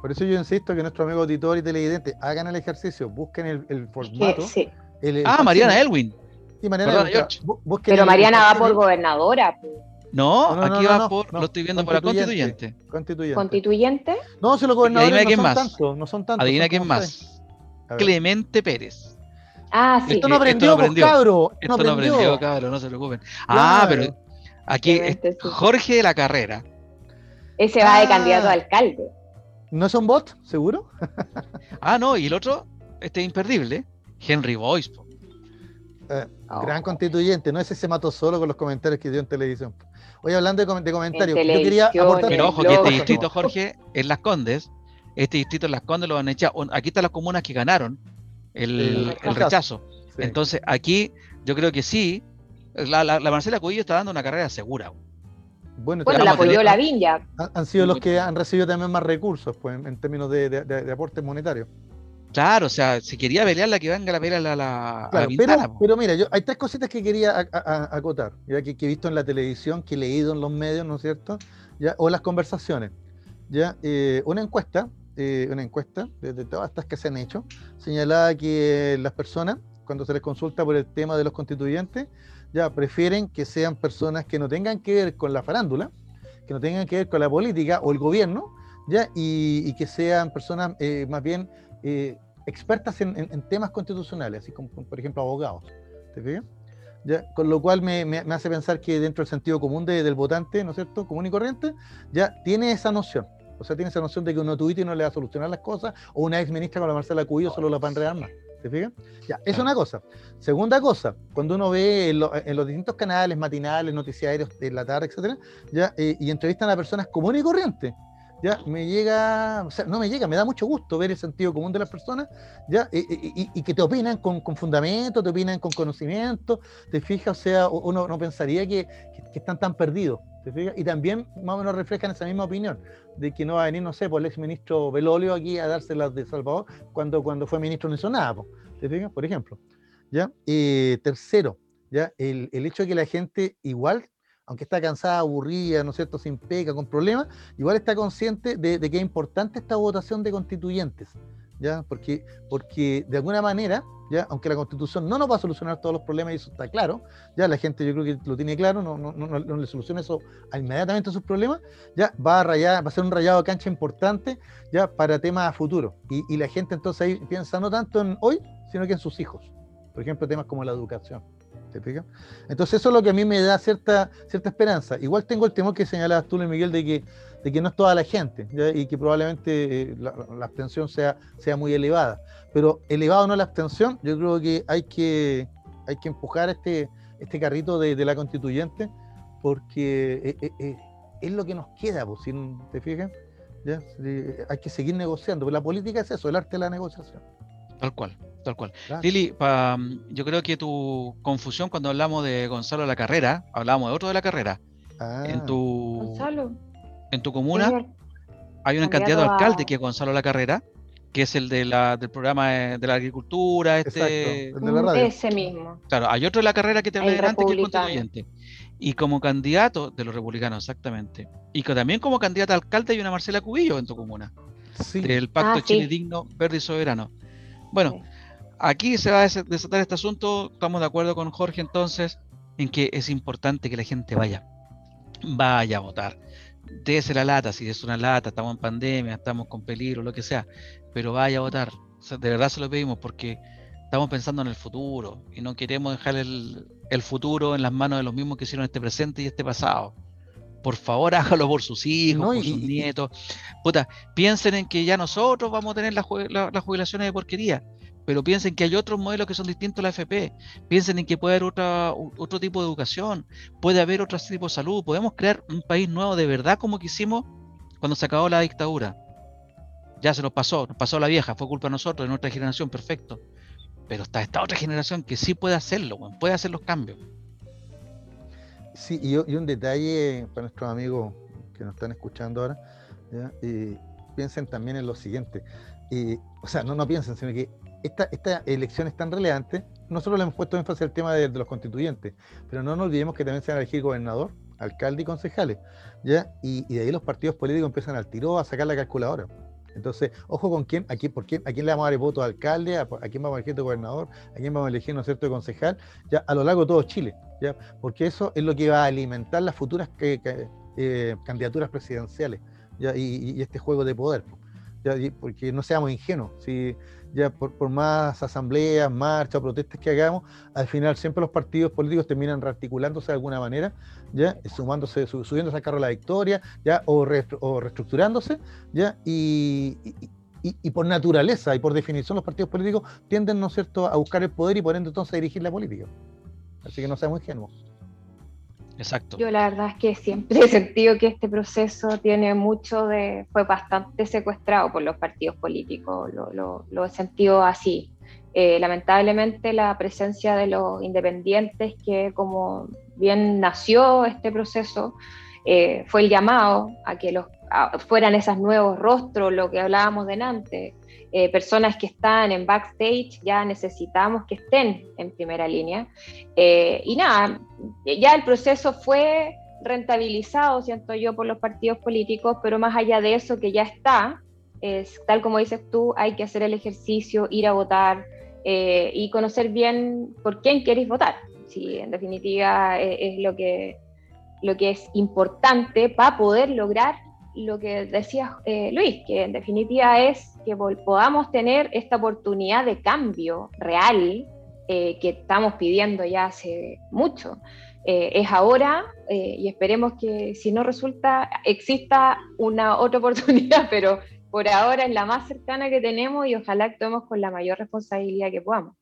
Por eso yo insisto que nuestros amigos auditores y televidentes hagan el ejercicio, busquen el, el formato. sí. el- el Ah. Mariana Elwin. Sí, Mariana Elwin, George. bu- busquen Pero Mariana el va por gobernadora. pues. No, No, no, aquí no, va no, por, no, lo estoy viendo por la constituyente. Constituyente. Constituyente. No, si los adivina gobernadores no quién son más. tantos, no son tantos. Adivina quién más. Clemente Pérez. Ah, sí. Esto no Esto aprendió, pues, aprendió. cabro. Esto no aprendió, cabrón, no se preocupen. Claro. Ah, pero aquí Clemente, es sí. Jorge de la Carrera. Ese va de Ah. candidato a alcalde. ¿No es un bot, seguro? *laughs* Ah, no, y el otro, este imperdible, Henry Boyce. po. Eh, Oh. Gran constituyente, no ese se mató solo con los comentarios que dio en televisión. Hoy hablando de, com- de comentarios, yo quería aportar. Pero ojo, que este distrito, Jorge, en Las Condes, este distrito en Las Condes lo van a echar. Aquí están las comunas que ganaron el, rechazo. Sí. Entonces, aquí yo creo que sí. La, la- la Marcela Cubillo está dando una carrera segura. Bueno, Bueno, la apoyó la Viña. han, han sido los que han recibido también más recursos, pues, en, en términos de, de- de- de aportes monetarios. Claro, o sea, si quería pelear la que venga la pelea a la, la, a la Claro, Pintana, pero, mira, yo, hay tres cositas que quería a- a- a- acotar, ya que, que he visto en la televisión, que he leído en los medios, ¿no es cierto? Ya, o las conversaciones. Ya, eh, una encuesta, eh, una encuesta de, de todas estas que se han hecho, señalaba que las personas, cuando se les consulta por el tema de los constituyentes, ya prefieren que sean personas que no tengan que ver con la farándula, que no tengan que ver con la política o el gobierno, ya, y, y que sean personas eh, más bien eh, expertas en, en- en temas constitucionales, así como, por ejemplo, abogados. ¿Te fijas? Ya, con lo cual me, me- me hace pensar que dentro del sentido común de- del votante, ¿no es cierto?, común y corriente, ya tiene esa noción. O sea, tiene esa noción de que uno tuite y no le va a solucionar las cosas, o una ex ministra como la Marcela Cubillo solo la va a enredar más. ¿Te fijas? Ya, es una cosa. Segunda cosa, cuando uno ve en, lo- en los distintos canales, matinales, noticiarios de la tarde, etcétera, ya, eh, y entrevistan a personas comunes y corrientes, ya, me llega, o sea, no me llega, me da mucho gusto ver el sentido común de las personas, ya, y, y- que te opinan con, con fundamento, te opinan con conocimiento, te fijas, o sea, uno no pensaría que, que- están tan perdidos, te fijas, y también más o menos reflejan esa misma opinión, de que no va a venir, no sé, por el ex ministro Belolio aquí a dárselas de Salvador cuando, cuando fue ministro no hizo nada, te fijas, por ejemplo, ya, Eh, tercero, ya, el, el hecho de que la gente igual aunque está cansada, aburrida, ¿no es cierto?, sin pega, con problemas, igual está consciente de, de que es importante esta votación de constituyentes, ¿ya? Porque, porque de alguna manera, ¿ya? Aunque la constitución no nos va a solucionar todos los problemas, y eso está claro, ya la gente yo creo que lo tiene claro, no, no, no, no- le soluciona eso a- inmediatamente sus problemas, ya va a rayar, va a ser un rayado de cancha importante, ya para temas a futuro. Y, y la gente entonces ahí piensa no tanto en hoy, sino que en sus hijos. Por ejemplo, temas como la educación. Entonces eso es lo que a mí me da cierta, cierta esperanza. Igual tengo el temor que señalabas tú, Luis Miguel, de que, de que no es toda la gente y que probablemente eh, la, abstención sea, sea muy elevada. Pero elevado o no la abstención, yo creo que hay que, hay que empujar este, este carrito de, la constituyente porque eh, eh, es lo que nos queda, pues, ¿te fijas? ¿Ya? Hay que seguir negociando. porque La política es eso, el arte de la negociación. Tal cual, tal cual. Claro. Lili, pa- yo creo que tu confusión cuando hablamos de Gonzalo de la Carrera, hablamos de otro de la carrera. Ah, En tu, Gonzalo. en tu comuna hay un candidato candidato a a- alcalde que es Gonzalo la Carrera, que es el de la, del programa de, de la agricultura. Este, Exacto, el de la radio. Ese mismo. Claro, hay otro de la carrera que te El hablé delante que es republicano. constituyente. Y como candidato de los republicanos, exactamente. Y que también como candidata a alcalde hay una Marcela Cubillo en tu comuna, Sí. del Pacto Ah, Chile sí. Digno, Verde y Soberano. Bueno, aquí se va a des- desatar este asunto. Estamos de acuerdo con Jorge entonces en que es importante que la gente vaya. Vaya a votar. Dese la lata, si es una lata, estamos en pandemia, estamos con peligro, lo que sea, pero vaya a votar. O sea, de verdad se lo pedimos porque estamos pensando en el futuro y no queremos dejar el, el futuro en las manos de los mismos que hicieron este presente y este pasado. Por favor, *laughs* hágalo por sus hijos, por sus nietos. Puta, piensen en que ya nosotros vamos a tener las jubilaciones de porquería, pero piensen que hay otros modelos que son distintos a la FP. Piensen en que puede haber otra, otro tipo de educación, puede haber otro tipo de salud. Podemos crear un país nuevo de verdad como quisimos cuando se acabó la dictadura. Ya se nos pasó, nos pasó la vieja, fue culpa de nosotros, de nuestra generación, perfecto. Pero está esta otra generación que sí puede hacerlo, puede hacer los cambios. Sí, y, un detalle para nuestros amigos que nos están escuchando ahora, Y piensen también en lo siguiente. Y, o sea, no, no piensen, sino que esta, esta elección es tan relevante. Nosotros le hemos puesto énfasis al tema de, los constituyentes, pero no nos olvidemos que también se van a elegir gobernador, alcalde y concejales. ¿ya? Y, de ahí los partidos políticos empiezan al tiro a sacar la calculadora. Entonces, ojo con quién, a quién, por quién, a quién le vamos a dar el voto de alcalde, a, quién vamos a elegir de gobernador, a quién vamos a elegir, ¿no es cierto?, de concejal, ya a lo largo de todo Chile, ¿ya? Porque eso es lo que va a alimentar las futuras eh, candidaturas presidenciales. Y, este juego de poder, ¿ya? porque no seamos ingenuos, si ya por, por, más asambleas, marchas, protestas que hagamos, al final siempre los partidos políticos terminan rearticulándose de alguna manera, ya sumándose, subiéndose al carro de la victoria, ya o, reestructurándose, ya y, y, por naturaleza y por definición los partidos políticos tienden, ¿no es cierto?, a buscar el poder y por ende entonces a dirigir la política. Así que no seamos ingenuos. Exacto. Yo la verdad es que siempre he sentido que este proceso tiene mucho de, fue bastante secuestrado por los partidos políticos, lo, he sentido así. Eh, lamentablemente la presencia de los independientes, que como bien nació este proceso, eh, fue el llamado a que los, fueran esos nuevos rostros, lo que hablábamos delante, eh, personas que están en backstage, ya necesitamos que estén en primera línea. Eh, y nada, ya el proceso fue rentabilizado, siento yo, por los partidos políticos, pero más allá de eso que ya está, es, tal como dices tú, hay que hacer el ejercicio, ir a votar eh, y conocer bien por quién queréis votar. Si en definitiva es, lo, que, lo que es importante para poder lograr lo que decía Luis, que en definitiva es que podamos tener esta oportunidad de cambio real eh, que estamos pidiendo ya hace mucho. Eh, es ahora eh, y esperemos que si no resulta exista una otra *laughs* oportunidad, pero por ahora es la más cercana que tenemos y ojalá actuemos con la mayor responsabilidad que podamos.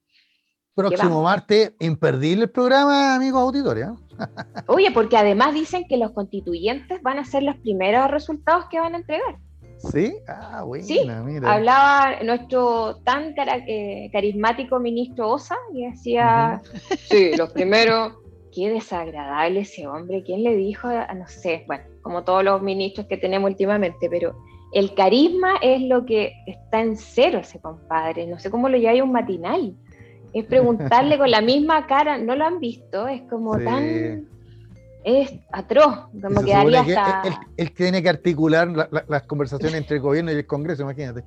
Próximo martes, imperdible el programa, amigos auditores. *laughs* Oye, porque además dicen que los constituyentes van a ser los primeros resultados que van a entregar. ¿Sí? Ah, bueno, sí, hablaba nuestro tan eh, carismático ministro Osa y decía, sí, los primeros, *laughs* qué desagradable ese hombre, ¿quién le dijo? No sé, bueno, como todos los ministros que tenemos últimamente, pero el carisma es lo que está en cero ese compadre, no sé cómo lo lleva un matinal. Es preguntarle con la misma cara, no lo han visto, es como tan es atroz, como que hasta... él, tiene que articular las conversaciones entre el gobierno y el Congreso, imagínate.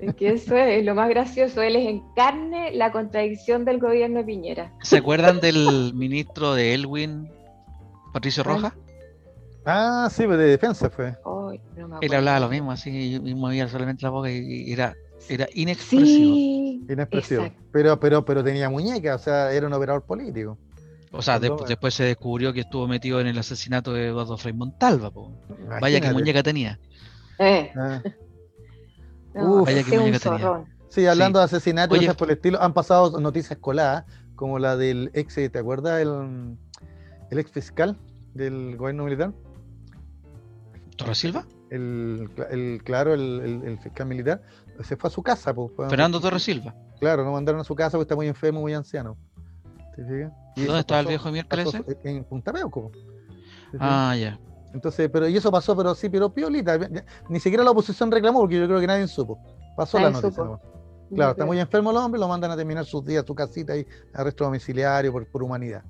Es que eso es lo más gracioso, él es en carne la contradicción del gobierno de Piñera. ¿Se acuerdan del ministro de Elwin, Patricio Roja? Ah, sí, pues de defensa fue. él hablaba lo mismo, así, y movía solamente la boca y, era, era inexpresivo. Sí, inexpresivo. Pero, pero, pero tenía muñeca, o sea, era un operador político. O sea, después se descubrió que estuvo metido en el asesinato de Eduardo Frei Montalva. Vaya que muñeca tenía. Eh. Ah. vaya que muñeca tenía. Sí, hablando de asesinatos y por el estilo, han pasado noticias coladas, como la del ex, ¿te acuerdas? El, el ex fiscal del gobierno militar. ¿Torres Silva? El, el claro, el, el, fiscal militar se fue a su casa. Fernando Torres Silva. Claro, no mandaron a su casa porque está muy enfermo, muy anciano. ¿Te fijas? ¿Dónde estaba el viejo miércoles? En Punta Peuco. Ah, ya. Entonces, pero y eso pasó, pero sí, pero piolita. Ni siquiera la oposición reclamó, porque yo creo que nadie supo. Pasó la noticia. Claro, está muy enfermo el hombre, lo mandan a terminar sus días, su casita y arresto domiciliario por, por humanidad.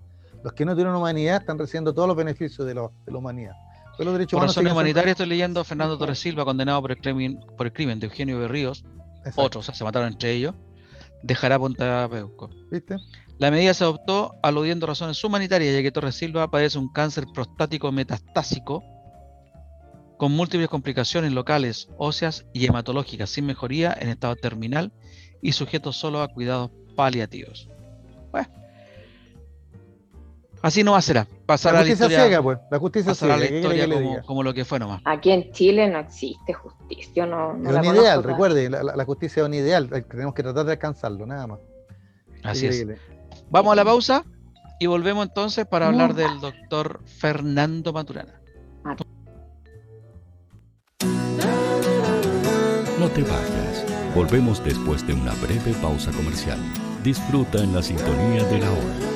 Los que no tienen humanidad están recibiendo todos los beneficios de, lo, de la humanidad. Pero los derechos por razones humanitarias estoy leyendo a Fernando Torres Silva condenado por el crimen, por el crimen de Eugenio Berríos. Otros, o sea, se mataron entre ellos. Dejará Punta Peuco. ¿Viste? La medida se adoptó aludiendo razones humanitarias, ya que Torres Silva padece un cáncer prostático metastásico con múltiples complicaciones locales, óseas y hematológicas, sin mejoría, en estado terminal y sujeto solo a cuidados paliativos. Bueno, así no será. Pasará la la justicia historia, ciega, pues. La justicia pasará ciega. la ¿qué quiere historia como, lo que fue nomás. Aquí en Chile no existe justicia, no, no Es la un ideal, recuerde, la, la- la justicia es un ideal, tenemos que tratar de alcanzarlo, nada más. ¿Qué Así es. Vamos a la pausa y volvemos entonces para hablar del doctor Fernando Maturana. No te vayas. Volvemos después de una breve pausa comercial. Disfruta en la sintonía de la hora.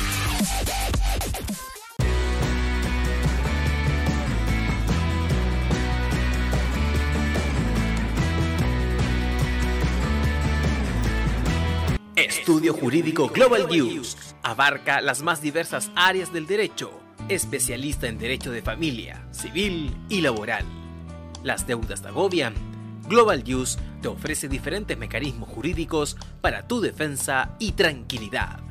Estudio Jurídico Global News abarca las más diversas áreas del derecho, especialista en derecho de familia, civil y laboral. Las deudas te agobian. Global News te ofrece diferentes mecanismos jurídicos para tu defensa y tranquilidad.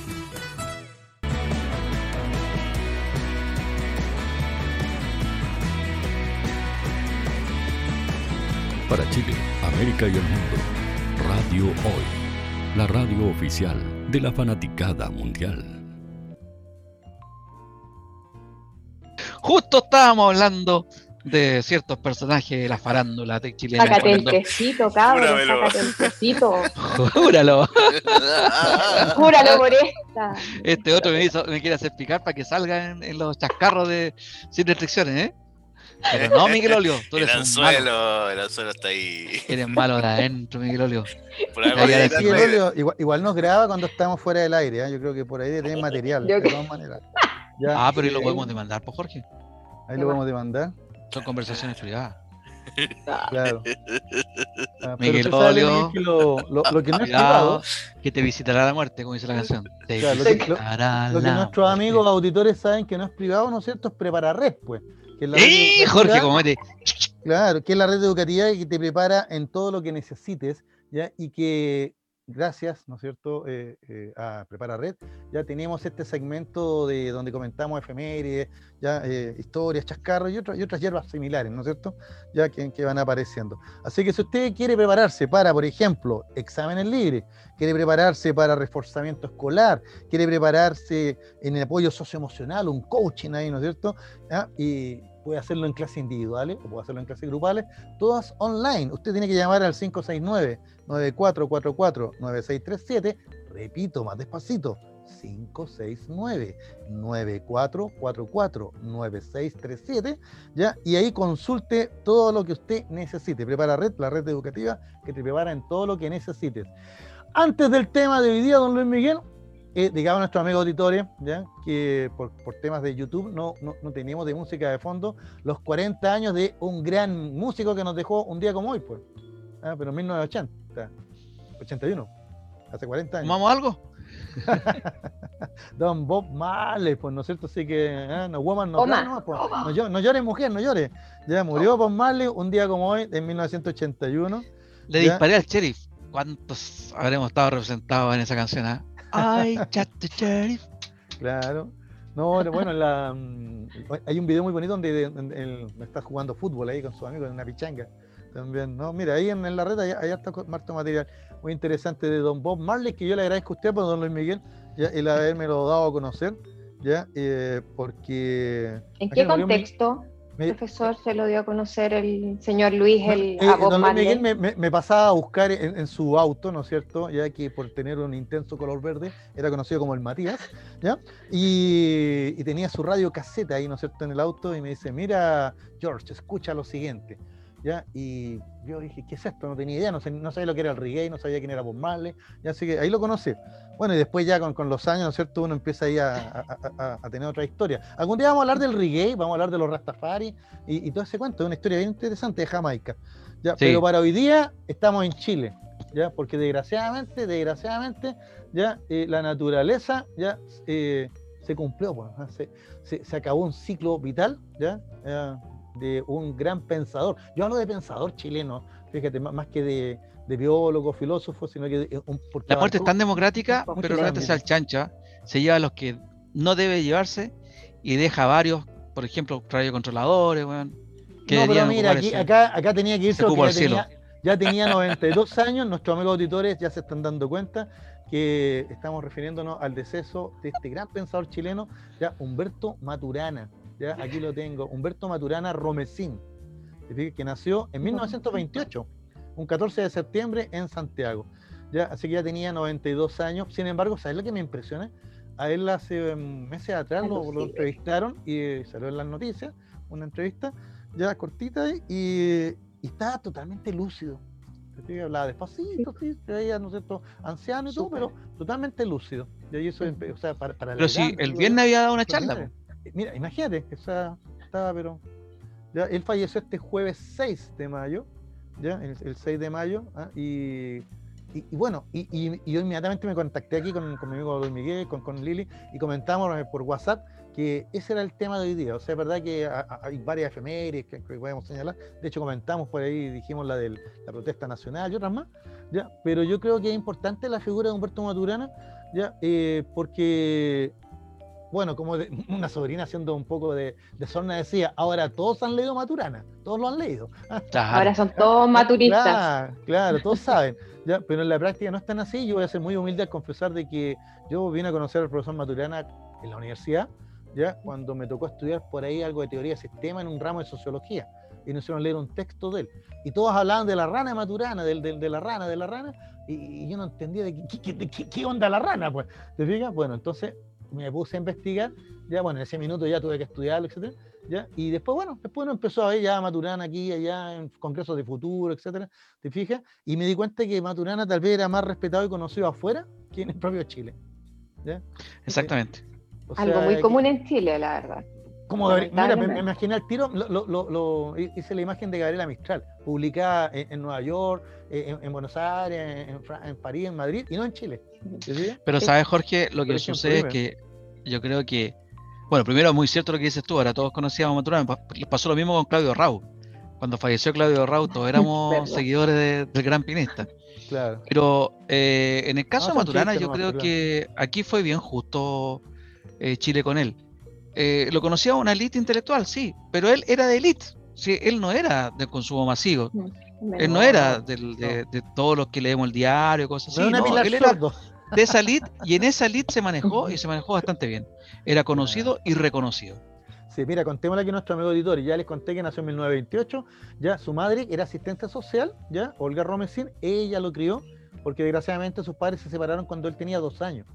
Para Chile, América y el mundo, Radio Hoy, la radio oficial de la fanaticada mundial. Justo estábamos hablando de ciertos personajes de la farándula de chilena. Sácate el tecito, cabrón. Sácate el tecito. *laughs* Júralo. *laughs* Júralo por esta. Este otro me, hizo, me quiere hacer explicar para que salga en, en los chascarros de sin restricciones, ¿eh? Pero no, Miguel Olio, tú eres el un anzuelo, malo. el anzuelo está ahí. Eres malo de adentro, Miguel Olio. Por algo. Miguel igual, igual nos graba cuando estamos fuera del aire, ¿eh? yo creo que por ahí tener *laughs* material, de todas maneras. *laughs* Ya, Ah, pero ahí lo podemos demandar, pues Jorge. Ahí lo podemos demandar, Son conversaciones privadas. claro. *laughs* Ah, Miguel Olio. Que lo, lo- lo que no es Cuidado, privado, que te visitará la muerte, como dice la canción. Te Claro, lo que- lo- visitará lo que la nuestros muerte. amigos auditores saben que no es privado, ¿no es cierto? Es preparar red, pues. Que es la ¡Eh, Jorge, como. Claro, que es la red educativa y que te prepara en todo lo que necesites, ¿ya? Y que gracias, ¿no es cierto?, eh, eh, a Prepara Red, ya tenemos este segmento de donde comentamos efemérides, ya eh, historias, chascarros y, otras y otras hierbas similares, ¿no es cierto?, ya que, que van apareciendo. Así que si usted quiere prepararse para, por ejemplo, exámenes libres, quiere prepararse para reforzamiento escolar, quiere prepararse en el apoyo socioemocional, un coaching ahí, ¿no es cierto?, ¿Ya? y puede hacerlo en clases individuales o puede hacerlo en clases grupales, todas online. Usted tiene que llamar al 569-9444-9637. Repito, más despacito. 569-9444-9637, ¿ya? Y ahí consulte todo lo que usted necesite. Prepara Red, la red educativa que te prepara en todo lo que necesites. Antes del tema de hoy día, don Luis Miguel, eh, digamos a nuestros amigos auditores, ¿ya? que por, por temas de YouTube no, no, no teníamos de música de fondo los 40 años de un gran músico que nos dejó un día como hoy, pues. Ah, pero en 1980, 81, hace 40 años. ¿Tomamos algo? *laughs* Don Bob Marley, pues, ¿no es cierto? Así que, ah, no woman, no nomás, pues. No, llo- no llores, mujer, no llores. Ya murió Bob Marley un día como hoy, en 1981. Le Ya. disparé al sheriff. ¿Cuántos habremos estado representados en esa canción? ah? Ay, chat the sheriff. Claro. No, bueno, la, mm, hay un video muy bonito donde, de- donde él está jugando fútbol ahí con sus amigos en una pichanga. También, ¿no? Mira, ahí en, en la red hay, hay harto, material muy interesante de Don Bob Marley, que yo le agradezco a usted, por Don Luis Miguel, ya, el haberme lo dado a conocer, ya, eh, porque... ¿En qué contexto, me- profesor, se lo dio a conocer el señor Luis, el Eh, a Bob don? Miguel me, me- me pasaba a buscar en, en su auto, ¿no es cierto? Ya que por tener un intenso color verde era conocido como el Matías, ¿ya? Y, y tenía su radio caseta ahí, ¿no es cierto?, en el auto y me dice, mira, George, escucha lo siguiente, ¿ya? Y yo dije, ¿qué es esto? No tenía idea, no, sé- no sabía lo que era el reggae, no sabía quién era Bob Marley, ya así que ahí lo conocí. Bueno, y después ya con, con los años, ¿no es cierto?, uno empieza ahí a, a- a- a tener otra historia. Algún día vamos a hablar del reggae, vamos a hablar de los Rastafari y, y todo ese cuento, es una historia bien interesante de Jamaica. Ya, Sí. Pero para hoy día estamos en Chile, ¿ya? Porque desgraciadamente, desgraciadamente, ya eh, la naturaleza ya eh, se cumplió, pues, se, se- se acabó un ciclo vital, ¿ya? Eh, de un gran pensador. Yo hablo de pensador chileno, fíjate, má- más que de, de biólogo, filósofo, sino que de un, La muerte es tan democrática, pero realmente se chancha. Se lleva a los que no debe llevarse y deja varios, por ejemplo, radiocontroladores, weón. que No, pero mira, aquí, acá, acá tenía que irse porque ya tenía, ya tenía 92 años. Nuestros amigos auditores ya se están dando cuenta que estamos refiriéndonos al deceso de este gran pensador chileno, ya Humberto Maturana. Ya aquí lo tengo, Humberto Maturana Romesín, ¿te fijas? que nació en 1928, un 14 de septiembre en Santiago. Ya, así que ya tenía 92 años. Sin embargo, ¿sabes lo que me impresiona? A él hace mm, meses atrás lo, entrevistaron y eh, salió en las noticias, una entrevista ya cortita y, y estaba totalmente lúcido. Hablaba despacito, sí, se veía, ¿no es cierto?, anciano y todo, pero totalmente lúcido. Y ahí eso, o sea, para, para pero si el viernes había dado una charla. Mira, imagínate, esa, estaba, pero. Él falleció este jueves 6 de mayo, ya, el, 6 de mayo, ¿ah? y y, bueno, y, yo inmediatamente me contacté aquí con, con mi amigo Don Miguel, con, con Lili, y comentamos eh, por WhatsApp que ese era el tema de hoy día. O sea, es verdad que hay varias efemérides que, podemos señalar. De hecho, comentamos por ahí, dijimos la de la protesta nacional y otras más. ¿ya? Pero yo creo que es importante la figura de Humberto Maturana, ¿ya? Eh, porque bueno, como *laughs* una sobrina haciendo un poco de, de sorna decía, ahora todos han leído Maturana, todos lo han leído. *laughs* Ahora son todos maturistas. Claro, claro, todos saben. *laughs* ¿ya? Pero en la práctica no es tan así. Yo voy a ser muy humilde al confesar de que yo vine a conocer al profesor Maturana en la universidad, ya cuando me tocó estudiar por ahí algo de teoría de sistema en un ramo de sociología. Y nos hicieron leer un texto de él. Y todos hablaban de la rana de Maturana, de, de, de la rana, de la rana, y, yo no entendía de qué, qué, qué, onda la rana, pues. ¿Te fijas? Bueno, entonces me puse a investigar, ya bueno, en ese minuto ya tuve que estudiarlo, etcétera, ya, y después, bueno, después uno empezó a ver ya Maturana aquí, allá, en congresos de futuro, etcétera, ¿te fijas? Y me di cuenta que Maturana tal vez era más respetado y conocido afuera que en el propio Chile. ¿ya? Exactamente. Algo muy común en Chile, la verdad. Como mira, me, imaginé al tiro, lo, lo, hice la imagen de Gabriela Mistral, publicada en, Nueva York, en, Buenos Aires, en, París, en Madrid, y no en Chile. Pero sabes, Jorge, lo que sucede es que yo creo que, bueno, primero es muy cierto lo que dices tú, ahora todos conocíamos a Maturana, pasó lo mismo con Claudio Rau. Cuando falleció Claudio Rau, todos *laughs* éramos seguidores del gran pinista. Claro. Pero eh, en el caso de Maturana, yo creo que aquí fue bien justo eh, Chile con él. Eh, lo conocía una élite intelectual, sí, pero él era de élite, sí, él no era de consumo masivo, él no era de, todos los que leemos el diario, cosas así, no, él era de esa élite y en esa élite se manejó y se manejó bastante bien, era conocido y reconocido. Sí, mira, contémosle aquí nuestro amigo editor, y ya les conté que nació en 1928, ya su madre era asistente social, ya, Olga Romesín, ella lo crió, porque desgraciadamente sus padres se separaron cuando él tenía dos años.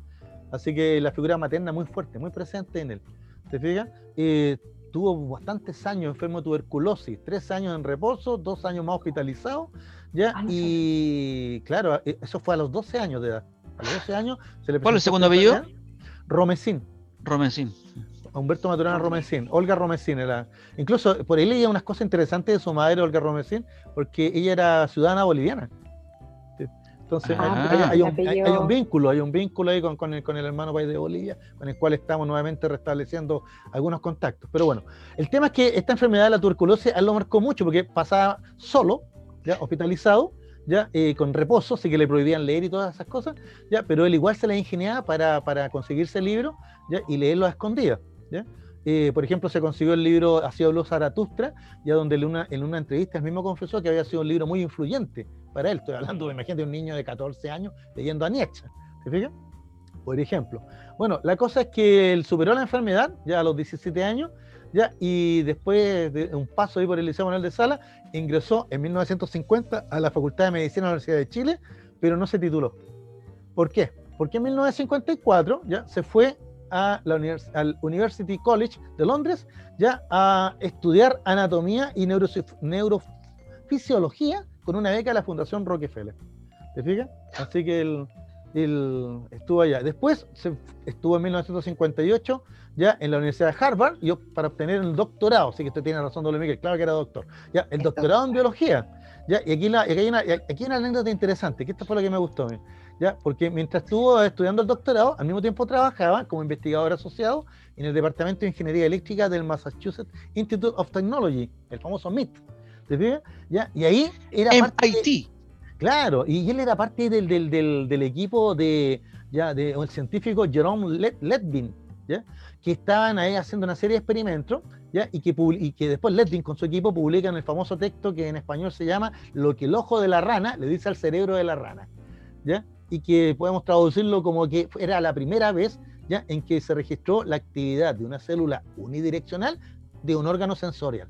Así que la figura materna muy fuerte, muy presente en él. ¿Te fijas? Eh, tuvo bastantes años enfermo de tuberculosis, tres años en reposo, dos años más hospitalizado, ¿ya? Y claro, eh, eso fue a los 12 años de edad. A los 12 años se le ¿Cuál es el segundo apellido? Romesín. Romesín. Humberto Maturana Romesín, Olga Romesín era. Incluso por ahí leía unas cosas interesantes de su madre, Olga Romesín, porque ella era ciudadana boliviana. Entonces ah, hay, un, vínculo, hay un vínculo ahí con, el, con el hermano país de Bolivia, con el cual estamos nuevamente restableciendo algunos contactos. Pero bueno, el tema es que esta enfermedad de la tuberculosis a él lo marcó mucho porque pasaba solo, ya hospitalizado, ya eh, con reposo, así que le prohibían leer y todas esas cosas, ya, pero él igual se la ingeniaba para, para conseguirse el libro ya, y leerlo a escondidas. ¿ya? Eh, por ejemplo, se consiguió el libro Así habló Zaratustra, ya donde en una, en una entrevista él mismo confesó que había sido un libro muy influyente para él. Estoy hablando, imagínate, un niño de 14 años leyendo a Nietzsche. ¿Te fijas? Por ejemplo. Bueno, la cosa es que él superó la enfermedad ya a los 17 años, ya, y después de un paso ahí por el Liceo Manuel de Sala, ingresó en 1950 a la Facultad de Medicina de la Universidad de Chile, pero no se tituló. ¿Por qué? Porque en 1954 ya se fue a la al University College de Londres ya a estudiar anatomía y neurofisiología con una beca de la Fundación Rockefeller. ¿Te fijas? Así que él, estuvo allá. Después estuvo en 1958 ya en la Universidad de Harvard yo, para obtener el doctorado. Así que usted tiene razón, doble Miguel, claro que era doctor. Ya, el doctorado en biología. Ya, y aquí, aquí, hay una, aquí hay una anécdota interesante, que esta fue lo que me gustó a mí. ¿ya? Porque mientras estuvo estudiando el doctorado, al mismo tiempo trabajaba como investigador asociado en el Departamento de Ingeniería Eléctrica del Massachusetts Institute of Technology, el famoso MIT. ¿Te ¿Ya? Y ahí era MIT. claro, y él era parte del, del, del, equipo de, ya, de el científico Jerome Letvin, ¿ya? Que estaban ahí haciendo una serie de experimentos ¿ya? Y, que, y que después Letvin con su equipo publican el famoso texto que en español se llama Lo que el ojo de la rana le dice al cerebro de la rana. ¿ya? y que podemos traducirlo como que era la primera vez ya en que se registró la actividad de una célula unidireccional de un órgano sensorial.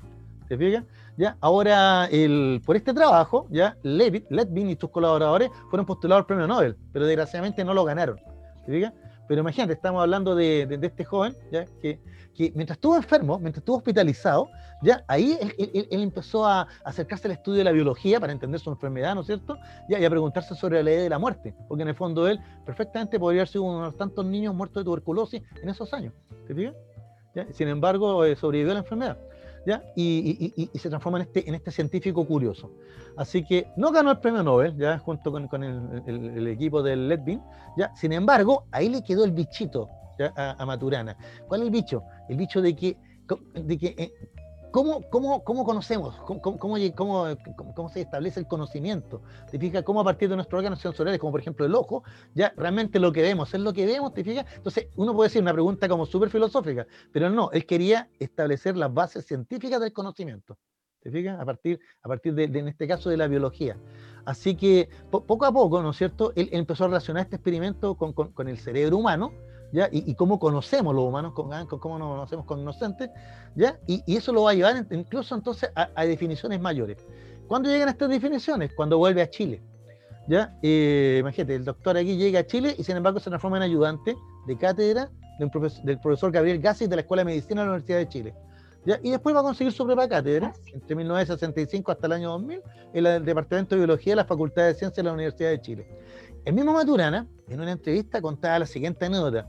¿Te fijas? Ya, ahora, el, por este trabajo, ya Letvin y sus colaboradores fueron postulados al premio Nobel, pero desgraciadamente no lo ganaron. ¿Te fijas? Pero imagínate, estamos hablando de, este joven, ¿ya? Que, que, mientras estuvo enfermo, mientras estuvo hospitalizado, ya ahí él, empezó a acercarse al estudio de la biología para entender su enfermedad, ¿no es cierto? Ya, y a preguntarse sobre la ley de la muerte, porque en el fondo él perfectamente podría haber sido uno de los tantos niños muertos de tuberculosis en esos años. ¿Te? Sin embargo, eh, sobrevivió a la enfermedad. ¿Ya? Y, se transforma en este, en este científico curioso. Así que no ganó el premio Nobel, ¿ya? junto con, con el, equipo del Ledvin, ¿ya? sin embargo, ahí le quedó el bichito A, Maturana. ¿Cuál es el bicho? El bicho de que, de que eh, ¿Cómo, cómo, cómo conocemos? ¿Cómo, cómo, cómo, se establece el conocimiento? ¿Te fijas? ¿Cómo a partir de nuestros órganos sensoriales, como por ejemplo el ojo, ya realmente lo que vemos es lo que vemos? ¿Te fijas? Entonces, uno puede decir una pregunta como súper filosófica, pero no, él quería establecer las bases científicas del conocimiento. ¿Te fijas? A partir, a partir de, en este caso, de la biología. Así que poco a poco, ¿no es cierto? Él, empezó a relacionar este experimento con, con, con el cerebro humano, ¿ya? Y, cómo conocemos los humanos, con, ah, cómo nos conocemos con inocentes, ¿ya? Y, eso lo va a llevar incluso entonces a, definiciones mayores. ¿Cuándo llegan estas definiciones? Cuando vuelve a Chile, ¿ya? Eh, imagínate, el doctor aquí llega a Chile y sin embargo se transforma en ayudante de cátedra del profesor Gabriel Gassi de la Escuela de Medicina de la Universidad de Chile. ¿Ya? Y después va a conseguir su propia cátedra, entre 1965 hasta el año 2000, en el Departamento de Biología de la Facultad de Ciencias de la Universidad de Chile. El mismo Maturana, en una entrevista, contaba la siguiente anécdota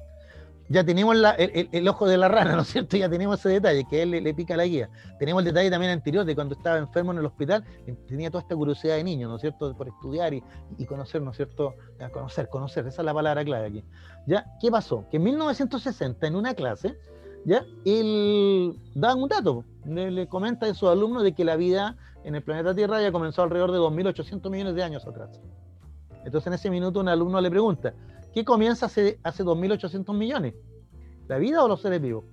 ya tenemos el, ojo de la rana, ¿no es cierto? Ya tenemos ese detalle, que él le, pica la guía. Tenemos el detalle también anterior de cuando estaba enfermo en el hospital, tenía toda esta curiosidad de niño, ¿no es cierto? Por estudiar y, conocer, ¿no es cierto? Conocer, conocer, esa es la palabra clave aquí. ¿Ya? ¿Qué pasó? Que en 1960, en una clase, ¿ya? Él da un dato, le, comenta a sus alumnos de que la vida en el planeta Tierra ya comenzó alrededor de 2.800 millones de años atrás. Entonces en ese minuto un alumno le pregunta, ¿Qué comienza hace, hace 2.800 millones? ¿La vida o los seres vivos?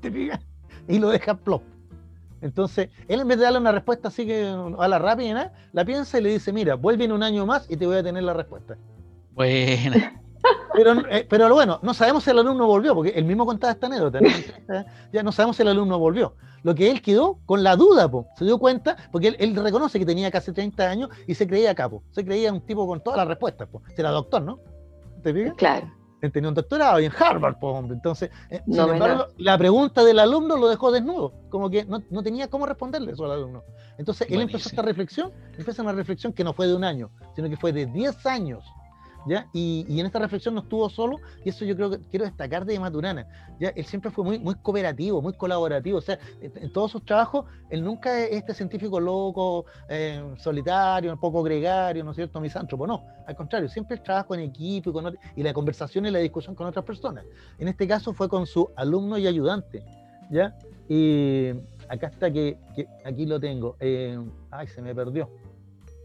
¿Te fijas? *laughs* Y lo deja plop. Entonces, él en vez de darle una respuesta así que a la rápida, la piensa y le dice, mira, vuelve en un año más y te voy a tener la respuesta. Bueno. *laughs* Pero, eh, pero bueno, no sabemos si el alumno volvió, porque él mismo contaba esta anécdota. *laughs* ya no sabemos si el alumno volvió. Lo que él quedó con la duda, se dio cuenta, porque él, reconoce que tenía casi 30 años y se creía capo. Se creía un tipo con todas las respuestas. Po. Era doctor, ¿no? ¿Te fijas? Claro. Él tenía un doctorado y en Harvard, po, hombre. Entonces, eh, sin embargo, la pregunta del alumno lo dejó desnudo. Como que no, tenía cómo responderle eso al alumno. Entonces, él empezó esta reflexión, empieza una reflexión que no fue de un año, sino que fue de 10 años y, en esta reflexión no estuvo solo, y eso yo creo que quiero destacar de Maturana, ¿ya? Él siempre fue muy, cooperativo, muy colaborativo, o sea, en, todos sus trabajos, él nunca es este científico loco, eh, solitario, un poco gregario, ¿no es cierto?, misántropo, no, al contrario, siempre trabaja en equipo y, con, y la conversación y la discusión con otras personas. En este caso fue con su alumno y ayudante, ¿ya? Y acá está que, aquí lo tengo, eh, ay, se me perdió,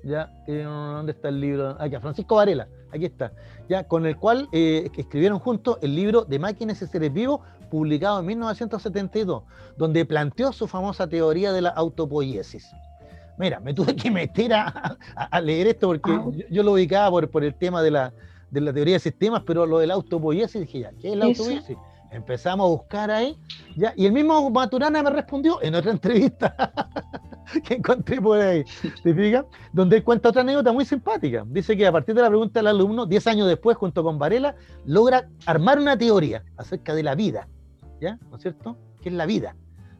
¿ya? Eh, ¿Dónde está el libro? Aquí, Francisco Varela aquí está, ya con el cual eh, escribieron juntos el libro de Máquinas y Seres Vivos, publicado en 1972, donde planteó su famosa teoría de la autopoiesis. Mira, me tuve que meter a, leer esto porque ah. yo, lo ubicaba por, por el tema de la, de la teoría de sistemas, pero lo de la autopoiesis dije ya, ¿qué es la autopoiesis? Empezamos a buscar ahí, ya, y el mismo Maturana me respondió en otra entrevista *laughs* *laughs* que encontré por ahí. Donde él cuenta otra anécdota muy simpática. Dice que a partir de la pregunta del alumno, 10 años después, junto con Varela, logra armar una teoría acerca de la vida, ¿ya? ¿No es cierto? ¿Qué es la vida?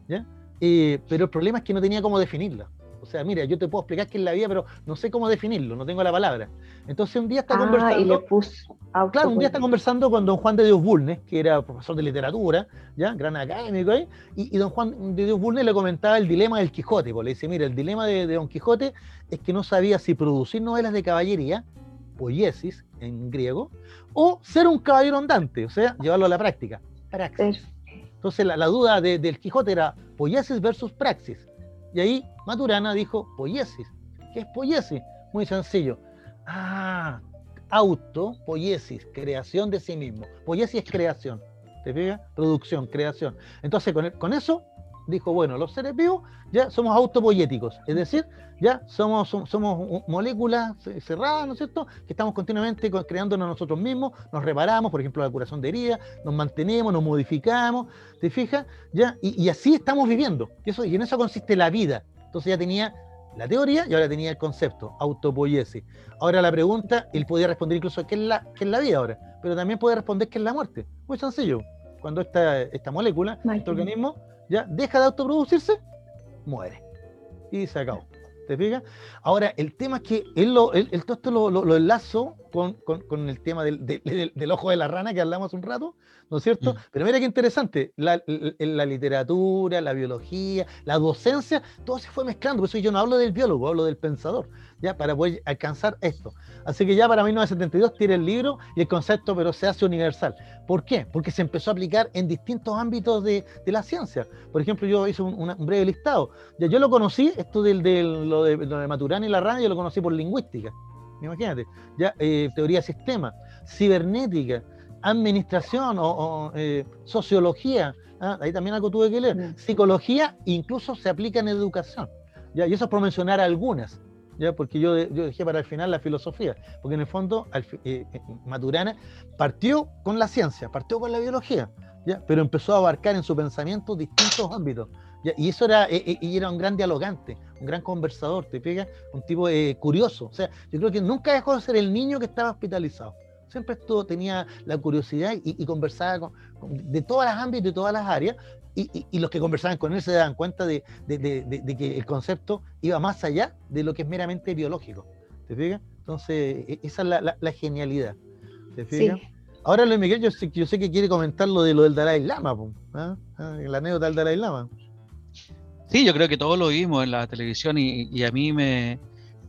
¿Ya? Eh, pero el problema es que no tenía cómo definirla. O sea, mira, yo te puedo explicar qué es la vida, pero no sé cómo definirlo, no tengo la palabra. Entonces un día está ah, conversando. Y le puso claro, un día está conversando con don Juan de Dios Bulnes, que era profesor de literatura, ya, gran académico ahí, y, don Juan de Dios Bulnes le comentaba el dilema del Quijote. Pues le dice, mira, el dilema de, don Quijote es que no sabía si producir novelas de caballería, poiesis en griego, o ser un caballero andante, o sea, llevarlo a la práctica. Praxis. Entonces la, duda del Quijote era poiesis versus praxis. Y ahí Maturana dijo poiesis. ¿Qué es poiesis? Muy sencillo. Ah, auto, poiesis, creación de sí mismo. Poiesis es creación. ¿Te fijas? Producción, creación. Entonces, con, con eso dijo, bueno, los seres vivos ya somos autopoyéticos, es decir, ya somos, somos moléculas cerradas, ¿no es cierto?, que estamos continuamente creándonos nosotros mismos, nos reparamos, por ejemplo, la curación de heridas, nos mantenemos, nos modificamos, ¿te fijas? Ya, y, así estamos viviendo, y, eso, y en eso consiste la vida. Entonces ya tenía la teoría y ahora tenía el concepto, autopoiesis. Ahora la pregunta, él podía responder incluso qué es la, qué es la vida ahora, pero también puede responder qué es la muerte. Muy sencillo. Cuando esta, esta molécula, este organismo, ya deja de autoproducirse, muere. Y se acabó. ¿Te fijas? Ahora, el tema es que él, lo, él, todo esto lo, lo, enlazo con, con, con, el tema del, del, del, ojo de la rana que hablamos un rato, ¿no es cierto? Mm. Pero mira qué interesante, la, la, literatura, la biología, la docencia, todo se fue mezclando, por eso yo no hablo del biólogo, hablo del pensador, ¿ya? Para poder alcanzar esto. Así que ya para 1972 tiene el libro y el concepto, pero se hace universal. ¿Por qué? Porque se empezó a aplicar en distintos ámbitos de, de la ciencia. Por ejemplo, yo hice un, un, breve listado. Ya yo lo conocí, esto del, del lo, de, lo de Maturana y la rana, yo lo conocí por lingüística. Imagínate, ya eh, teoría de sistema, cibernética, administración o, eh, sociología, ¿ah? ahí también algo tuve que leer, psicología, incluso se aplica en educación. ¿ya? Y eso es por mencionar algunas, ¿ya? porque yo, yo dejé para el final la filosofía, porque en el fondo eh, eh, Maturana partió con la ciencia, partió con la biología, ¿ya? pero empezó a abarcar en su pensamiento distintos ámbitos. Y eso era, y era un gran dialogante, un gran conversador, te pega, un tipo curioso. O sea, yo creo que nunca dejó de ser el niño que estaba hospitalizado siempre esto tenía la curiosidad y, conversaba de todas las ámbitos, de todas las áreas, y, los que conversaban con él se daban cuenta de, que el concepto iba más allá de lo que es meramente biológico. ¿Te fijas? Entonces, e, esa es la, genialidad. ¿Te fijas? Ahora, Luis Miguel, yo sé, yo sé, que quiere comentar lo de lo del Dalai Lama. ¿Ah? la anécdota del Dalai Lama. Sí, yo creo que todos lo vimos en la televisión y, a mí me,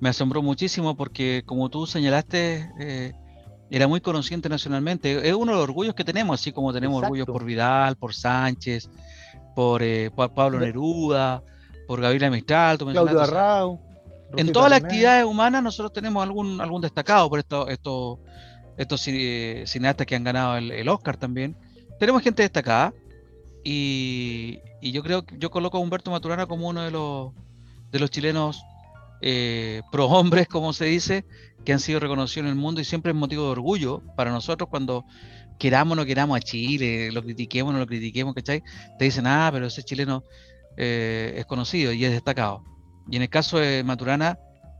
asombró muchísimo porque, como tú señalaste, eh, era muy conocido internacionalmente. Es uno de los orgullos que tenemos, así como tenemos orgullo por Vidal, por Sánchez, por, eh, Pablo Neruda, por Gabriela Mistral, Claudio Arrau, En todas las actividades humanas nosotros tenemos algún, algún destacado por esto, esto, estos cineastas que han ganado el, Oscar también. Tenemos gente destacada y, yo creo que yo coloco a Humberto Maturana como uno de los, de los chilenos eh, pro hombres, como se dice, que han sido reconocidos en el mundo y siempre es motivo de orgullo para nosotros cuando queramos o no queramos a Chile, lo critiquemos o no lo critiquemos, ¿cachai? Te dicen, ah, pero ese chileno eh, es conocido y es destacado. Y en el caso de Maturana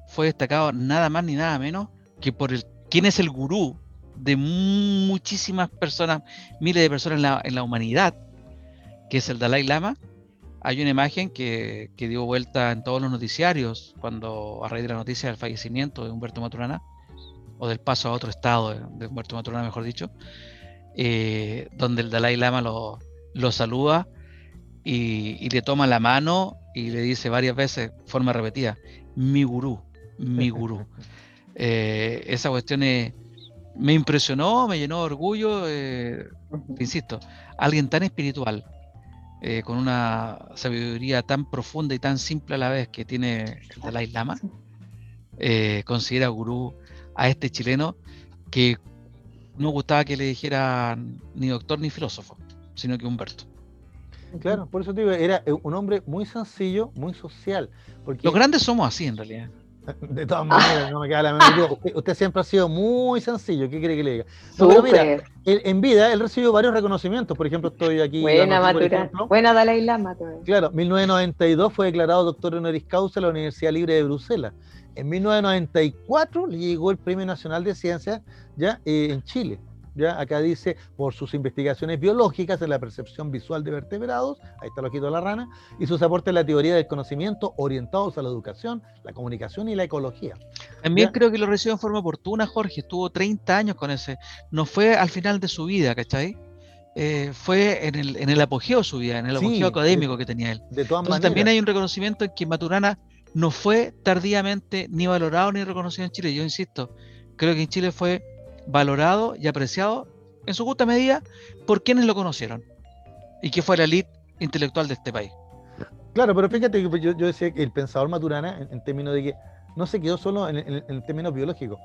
fue destacado nada más ni nada menos que por el quién es el gurú de muchísimas personas, miles de personas en la, en la humanidad, que es el Dalai Lama, hay una imagen que, dio vuelta en todos los noticiarios cuando a raíz de la noticia del fallecimiento de Humberto Maturana, o del paso a otro estado de, Humberto Maturana, mejor dicho, eh, donde el Dalai Lama lo, saluda y, le toma la mano y le dice varias veces, forma repetida, mi gurú, mi gurú. *laughs* Eh, esa cuestión me impresionó, me llenó de orgullo, eh, insisto, alguien tan espiritual, eh, con una sabiduría tan profunda y tan simple a la vez que tiene el Dalai Lama, eh, considera gurú a este chileno que no gustaba que le dijeran ni doctor ni filósofo, sino que Humberto. Claro, por eso te digo, era un hombre muy sencillo, muy social. Porque... Los grandes somos así en realidad. *laughs* De todas maneras, no me queda la menor usted, siempre ha sido muy sencillo. ¿Qué quiere que le diga? pero mira, en vida él recibió varios reconocimientos. Por ejemplo, estoy aquí. Buena, Matura. Buena Dalai Lama. Claro, 1992 fue declarado doctor honoris causa en la Universidad Libre de Bruselas. En 1994 le llegó el Premio Nacional de Ciencias ya eh, en Chile. ¿Ya? Acá dice, por sus investigaciones biológicas en la percepción visual de vertebrados, ahí está lo quito la rana, y sus aportes en la teoría del conocimiento orientados a la educación, la comunicación y la ecología. También creo que lo recibió en forma oportuna, Jorge, estuvo 30 años con ese, no fue al final de su vida, ¿cachai? Eh, fue en el, en el apogeo de su vida, en el apogeo académico que tenía él. De todas Entonces, también hay un reconocimiento en que Maturana no fue tardíamente ni valorado ni reconocido en Chile. Yo insisto, creo que en Chile fue valorado y apreciado en su justa medida por quienes lo conocieron y que fue la elite intelectual de este país. Claro, pero fíjate que yo, decía que el pensador Maturana, en, términos de que no se quedó solo en, términos biológicos.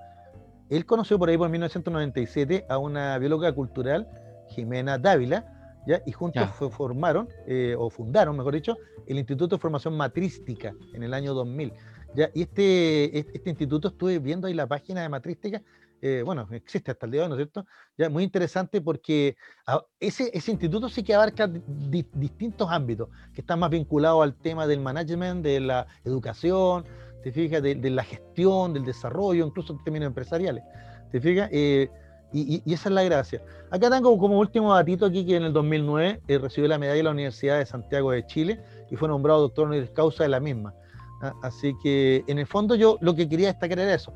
Él conoció por ahí por 1997 a una bióloga cultural, Jimena Dávila, ¿ya? y juntos formaron, eh, o fundaron, mejor dicho, el Instituto de Formación Matrística en el año 2000. ¿ya? Y este, este instituto, estuve viendo ahí la página de Matrística, eh, bueno, existe hasta el día de hoy, ¿no es cierto? Ya, muy interesante porque ah, ese, ese instituto sí que abarca distintos ámbitos que están más vinculados al tema del management, de la educación, ¿te fijas? De, la gestión, del desarrollo, incluso en términos empresariales, ¿te fijas? Eh, y, esa es la gracia. Acá tengo como último datito aquí que en el 2009 eh, recibió la medalla de la Universidad de Santiago de Chile y fue nombrado doctor honoris causa de la misma. ¿ah? Así que en el fondo yo lo que quería destacar era eso.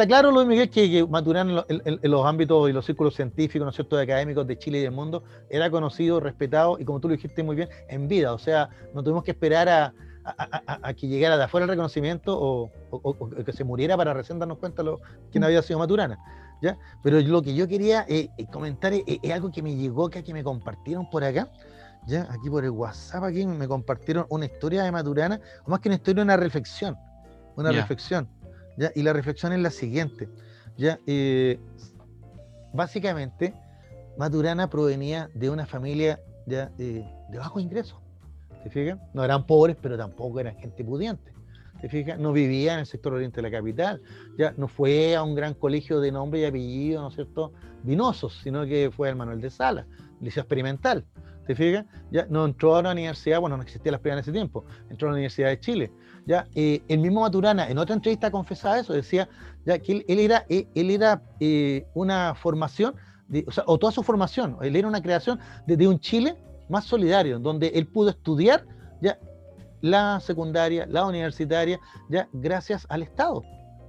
Está claro, Luis Miguel, que, que Maturana en, los ámbitos y los círculos científicos, ¿no es cierto?, de académicos de Chile y del mundo, era conocido, respetado y como tú lo dijiste muy bien, en vida. O sea, no tuvimos que esperar a, a, que llegara de afuera el reconocimiento o, que se muriera para recién darnos cuenta lo, quién había sido Maturana. ¿ya? Pero lo que yo quería eh, eh, comentar es, algo que me llegó acá, que me compartieron por acá, ¿ya? aquí por el WhatsApp, aquí me compartieron una historia de Maturana, o más que una historia, una reflexión, una reflexión. Y la reflexión es la siguiente. ¿ya? Eh, básicamente, Maturana provenía de una familia ¿ya? de bajo ingreso. ¿Te fijas? No eran pobres, pero tampoco eran gente pudiente. ¿Te fijas? No vivía en el sector oriente de la capital. Ya no fue a un gran colegio de nombre y apellido, ¿no es cierto? Vinosos, sino que fue al Manuel de Sala, liceo experimental. ¿Te fijas? Ya no entró a la universidad, bueno, no existía la primeras en ese tiempo, entró a la Universidad de Chile. Ya, el mismo Maturana en otra entrevista confesaba eso, decía ya que él, era, él, era eh, una formación, o toda su formación, él era una creación de un Chile más solidario, donde él pudo estudiar ya la secundaria, la universitaria, ya gracias al Estado.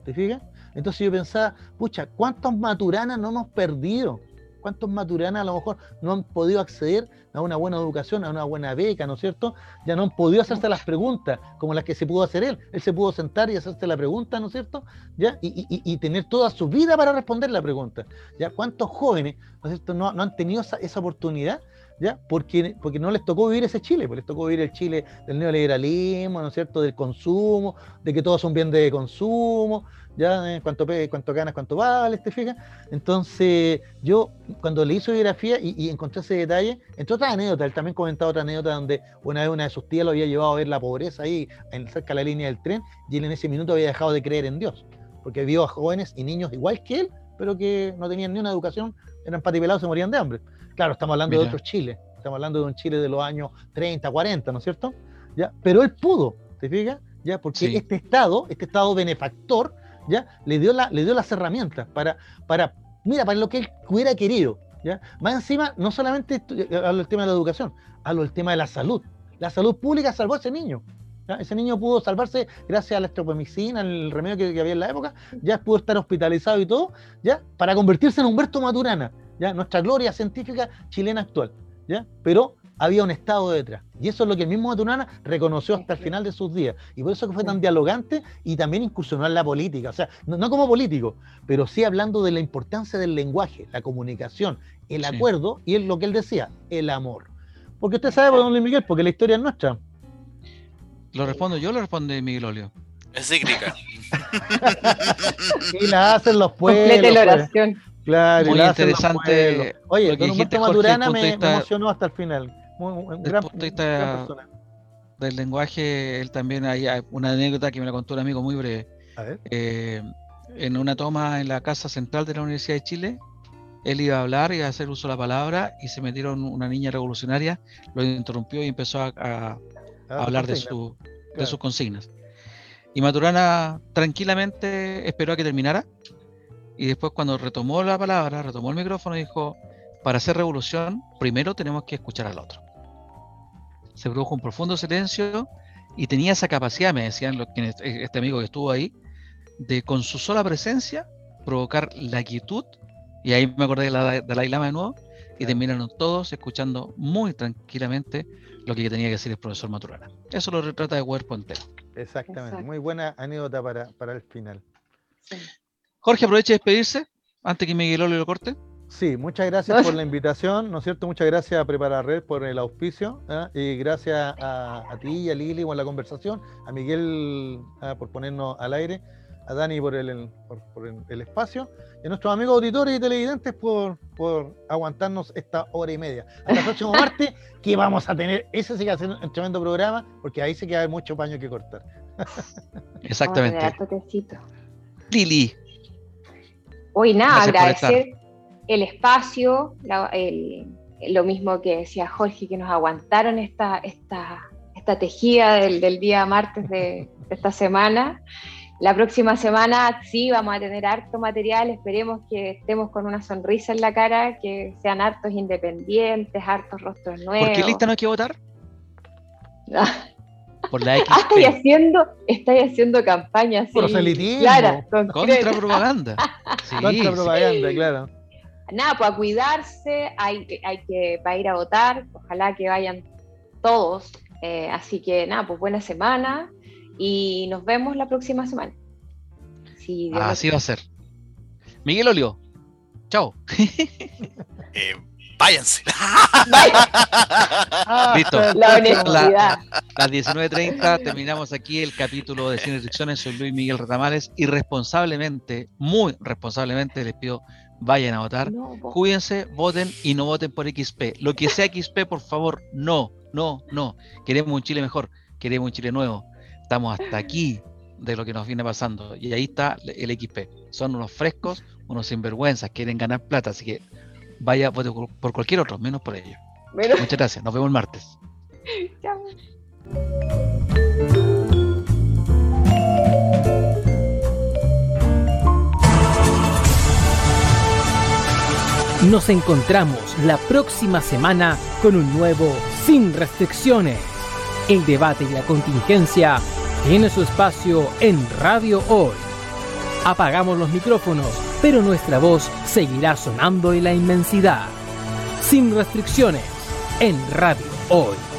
¿Te fijas? Entonces yo pensaba, pucha, ¿cuántos maturanas no hemos perdido? ¿Cuántos maturanas a lo mejor no han podido acceder a una buena educación, a una buena beca, ¿no es cierto? Ya no han podido hacerse las preguntas como las que se pudo hacer él. Él se pudo sentar y hacerse la pregunta, ¿no es cierto? ¿Ya? Y, tener toda su vida para responder la pregunta. ¿Ya? ¿Cuántos jóvenes, ¿no, es cierto? no, han tenido esa oportunidad ¿ya? Porque, porque no les tocó vivir ese Chile, pues les tocó vivir el Chile del neoliberalismo, ¿no es cierto?, del consumo, de que todos son bien de consumo, ¿ya? Eh, cuánto, cuánto ganas, cuánto vale, ¿te fijas? Entonces, yo cuando le hizo biografía y, encontré ese detalle, entre otras anécdotas, él también comentaba otra anécdota donde una vez una de sus tías lo había llevado a ver la pobreza ahí, cerca de la línea del tren, y él en ese minuto había dejado de creer en Dios, porque vio a jóvenes y niños igual que él, pero que no tenían ni una educación, eran patipelados, se morían de hambre. Claro, estamos hablando de otro Chile, estamos hablando de un Chile de los años 30, 40, ¿no es cierto? ¿Ya? Pero él pudo, ¿te fijas? ¿Ya? Porque este Estado, este Estado benefactor, ¿ya? Le dio, la, le dio las herramientas para, para, mira, para lo que él hubiera querido, ¿ya? Más encima, no solamente hablo del tema de la educación, hablo del tema de la salud. La salud pública salvó a ese niño. Ese niño pudo salvarse gracias a la estropomicina, al remedio que, que, había en la época, ya pudo estar hospitalizado y todo, ya, para convertirse en Humberto Maturana, nuestra gloria científica chilena actual, ¿ya? Pero había un Estado detrás. Y eso es lo que el mismo Maturana reconoció hasta el final de sus días. Y por eso que fue tan dialogante y también incursionó en la política. O sea, no, como político, pero sí hablando de la importancia del lenguaje, la comunicación, el acuerdo y lo que él decía, el amor. Porque usted sabe, don Luis Miguel, porque la historia es nuestra. ¿Lo respondo yo o lo responde Miguel Olio? Es cíclica. *laughs* y la hacen los pueblos. Complete la pues. Claro, muy interesante. Oye, don Humberto Maturana me, emocionó hasta el final. un gran, del lenguaje, él también hay una anécdota que me la contó un amigo muy breve. A ver. Eh, en una toma en la casa central de la Universidad de Chile, él iba a hablar, iba a hacer uso de la palabra y se metieron una niña revolucionaria, lo interrumpió y empezó a, ah, hablar de, su, de sus consignas. Y Maturana tranquilamente esperó a que terminara y después cuando retomó la palabra, retomó el micrófono, dijo, para hacer revolución, primero tenemos que escuchar al otro. Se produjo un profundo silencio y tenía esa capacidad, me decían los, este amigo que estuvo ahí, de con su sola presencia provocar la quietud, y ahí me acordé de la, de la Lama de nuevo, y terminaron todos escuchando muy tranquilamente lo que tenía que decir el profesor Maturana. Eso lo retrata de cuerpo entero. Exactamente, muy buena anécdota para, para el final. Sí. Jorge, aproveche de despedirse antes que Miguel Olio lo corte. Sí, muchas gracias por la invitación, ¿no es cierto? Muchas gracias a Preparar Red por el auspicio ¿eh? y gracias a, ti y a Lili por la conversación, a Miguel ¿eh? por ponernos al aire, a Dani por el, por, el espacio y a nuestros amigos auditores y televidentes por, por aguantarnos esta hora y media. Hasta el próximo martes *laughs* que vamos a tener, ese sí que va a ser un tremendo programa porque ahí sí que hay mucho paño que cortar. Exactamente. Lili. Hoy nada, agradecer el espacio, lo mismo que decía Jorge, que nos aguantaron esta, esta, esta tejida del, día martes de, esta semana. La próxima semana sí vamos a tener harto material, esperemos que estemos con una sonrisa en la cara, que sean hartos independientes, hartos rostros nuevos. ¿Por qué lista no hay que votar? *laughs* Por la XP. Ah, haciendo, estoy haciendo campaña así. Clara, contra propaganda. *laughs* contra propaganda, claro. Nada, pues a cuidarse, hay, hay que para ir a votar, ojalá que vayan todos. Eh, así que nada, pues buena semana y nos vemos la próxima semana. así va a ser. Miguel Olio, chao. *laughs* eh, váyanse. Listo. *laughs* La honestidad. las 19.30 terminamos aquí el capítulo de Cine Restricciones. Soy Luis Miguel Retamales y responsablemente, muy responsablemente, les pido vayan a votar. Cuídense, voten y no voten por XP. Lo que sea XP, por favor, no, no, no. Queremos un Chile mejor, queremos un Chile nuevo. Estamos hasta aquí de lo que nos viene pasando. Y ahí está el XP. Son unos frescos, unos sinvergüenzas, quieren ganar plata, así que vaya por cualquier otro, menos por ellos. Muchas gracias, nos vemos el martes. *laughs* Chao. Nos encontramos la próxima semana con un nuevo Sin Restricciones. El debate y la contingencia tiene su espacio en Radio Hoy. Apagamos los micrófonos, pero nuestra voz seguirá sonando en la inmensidad. Sin restricciones, en Radio Hoy.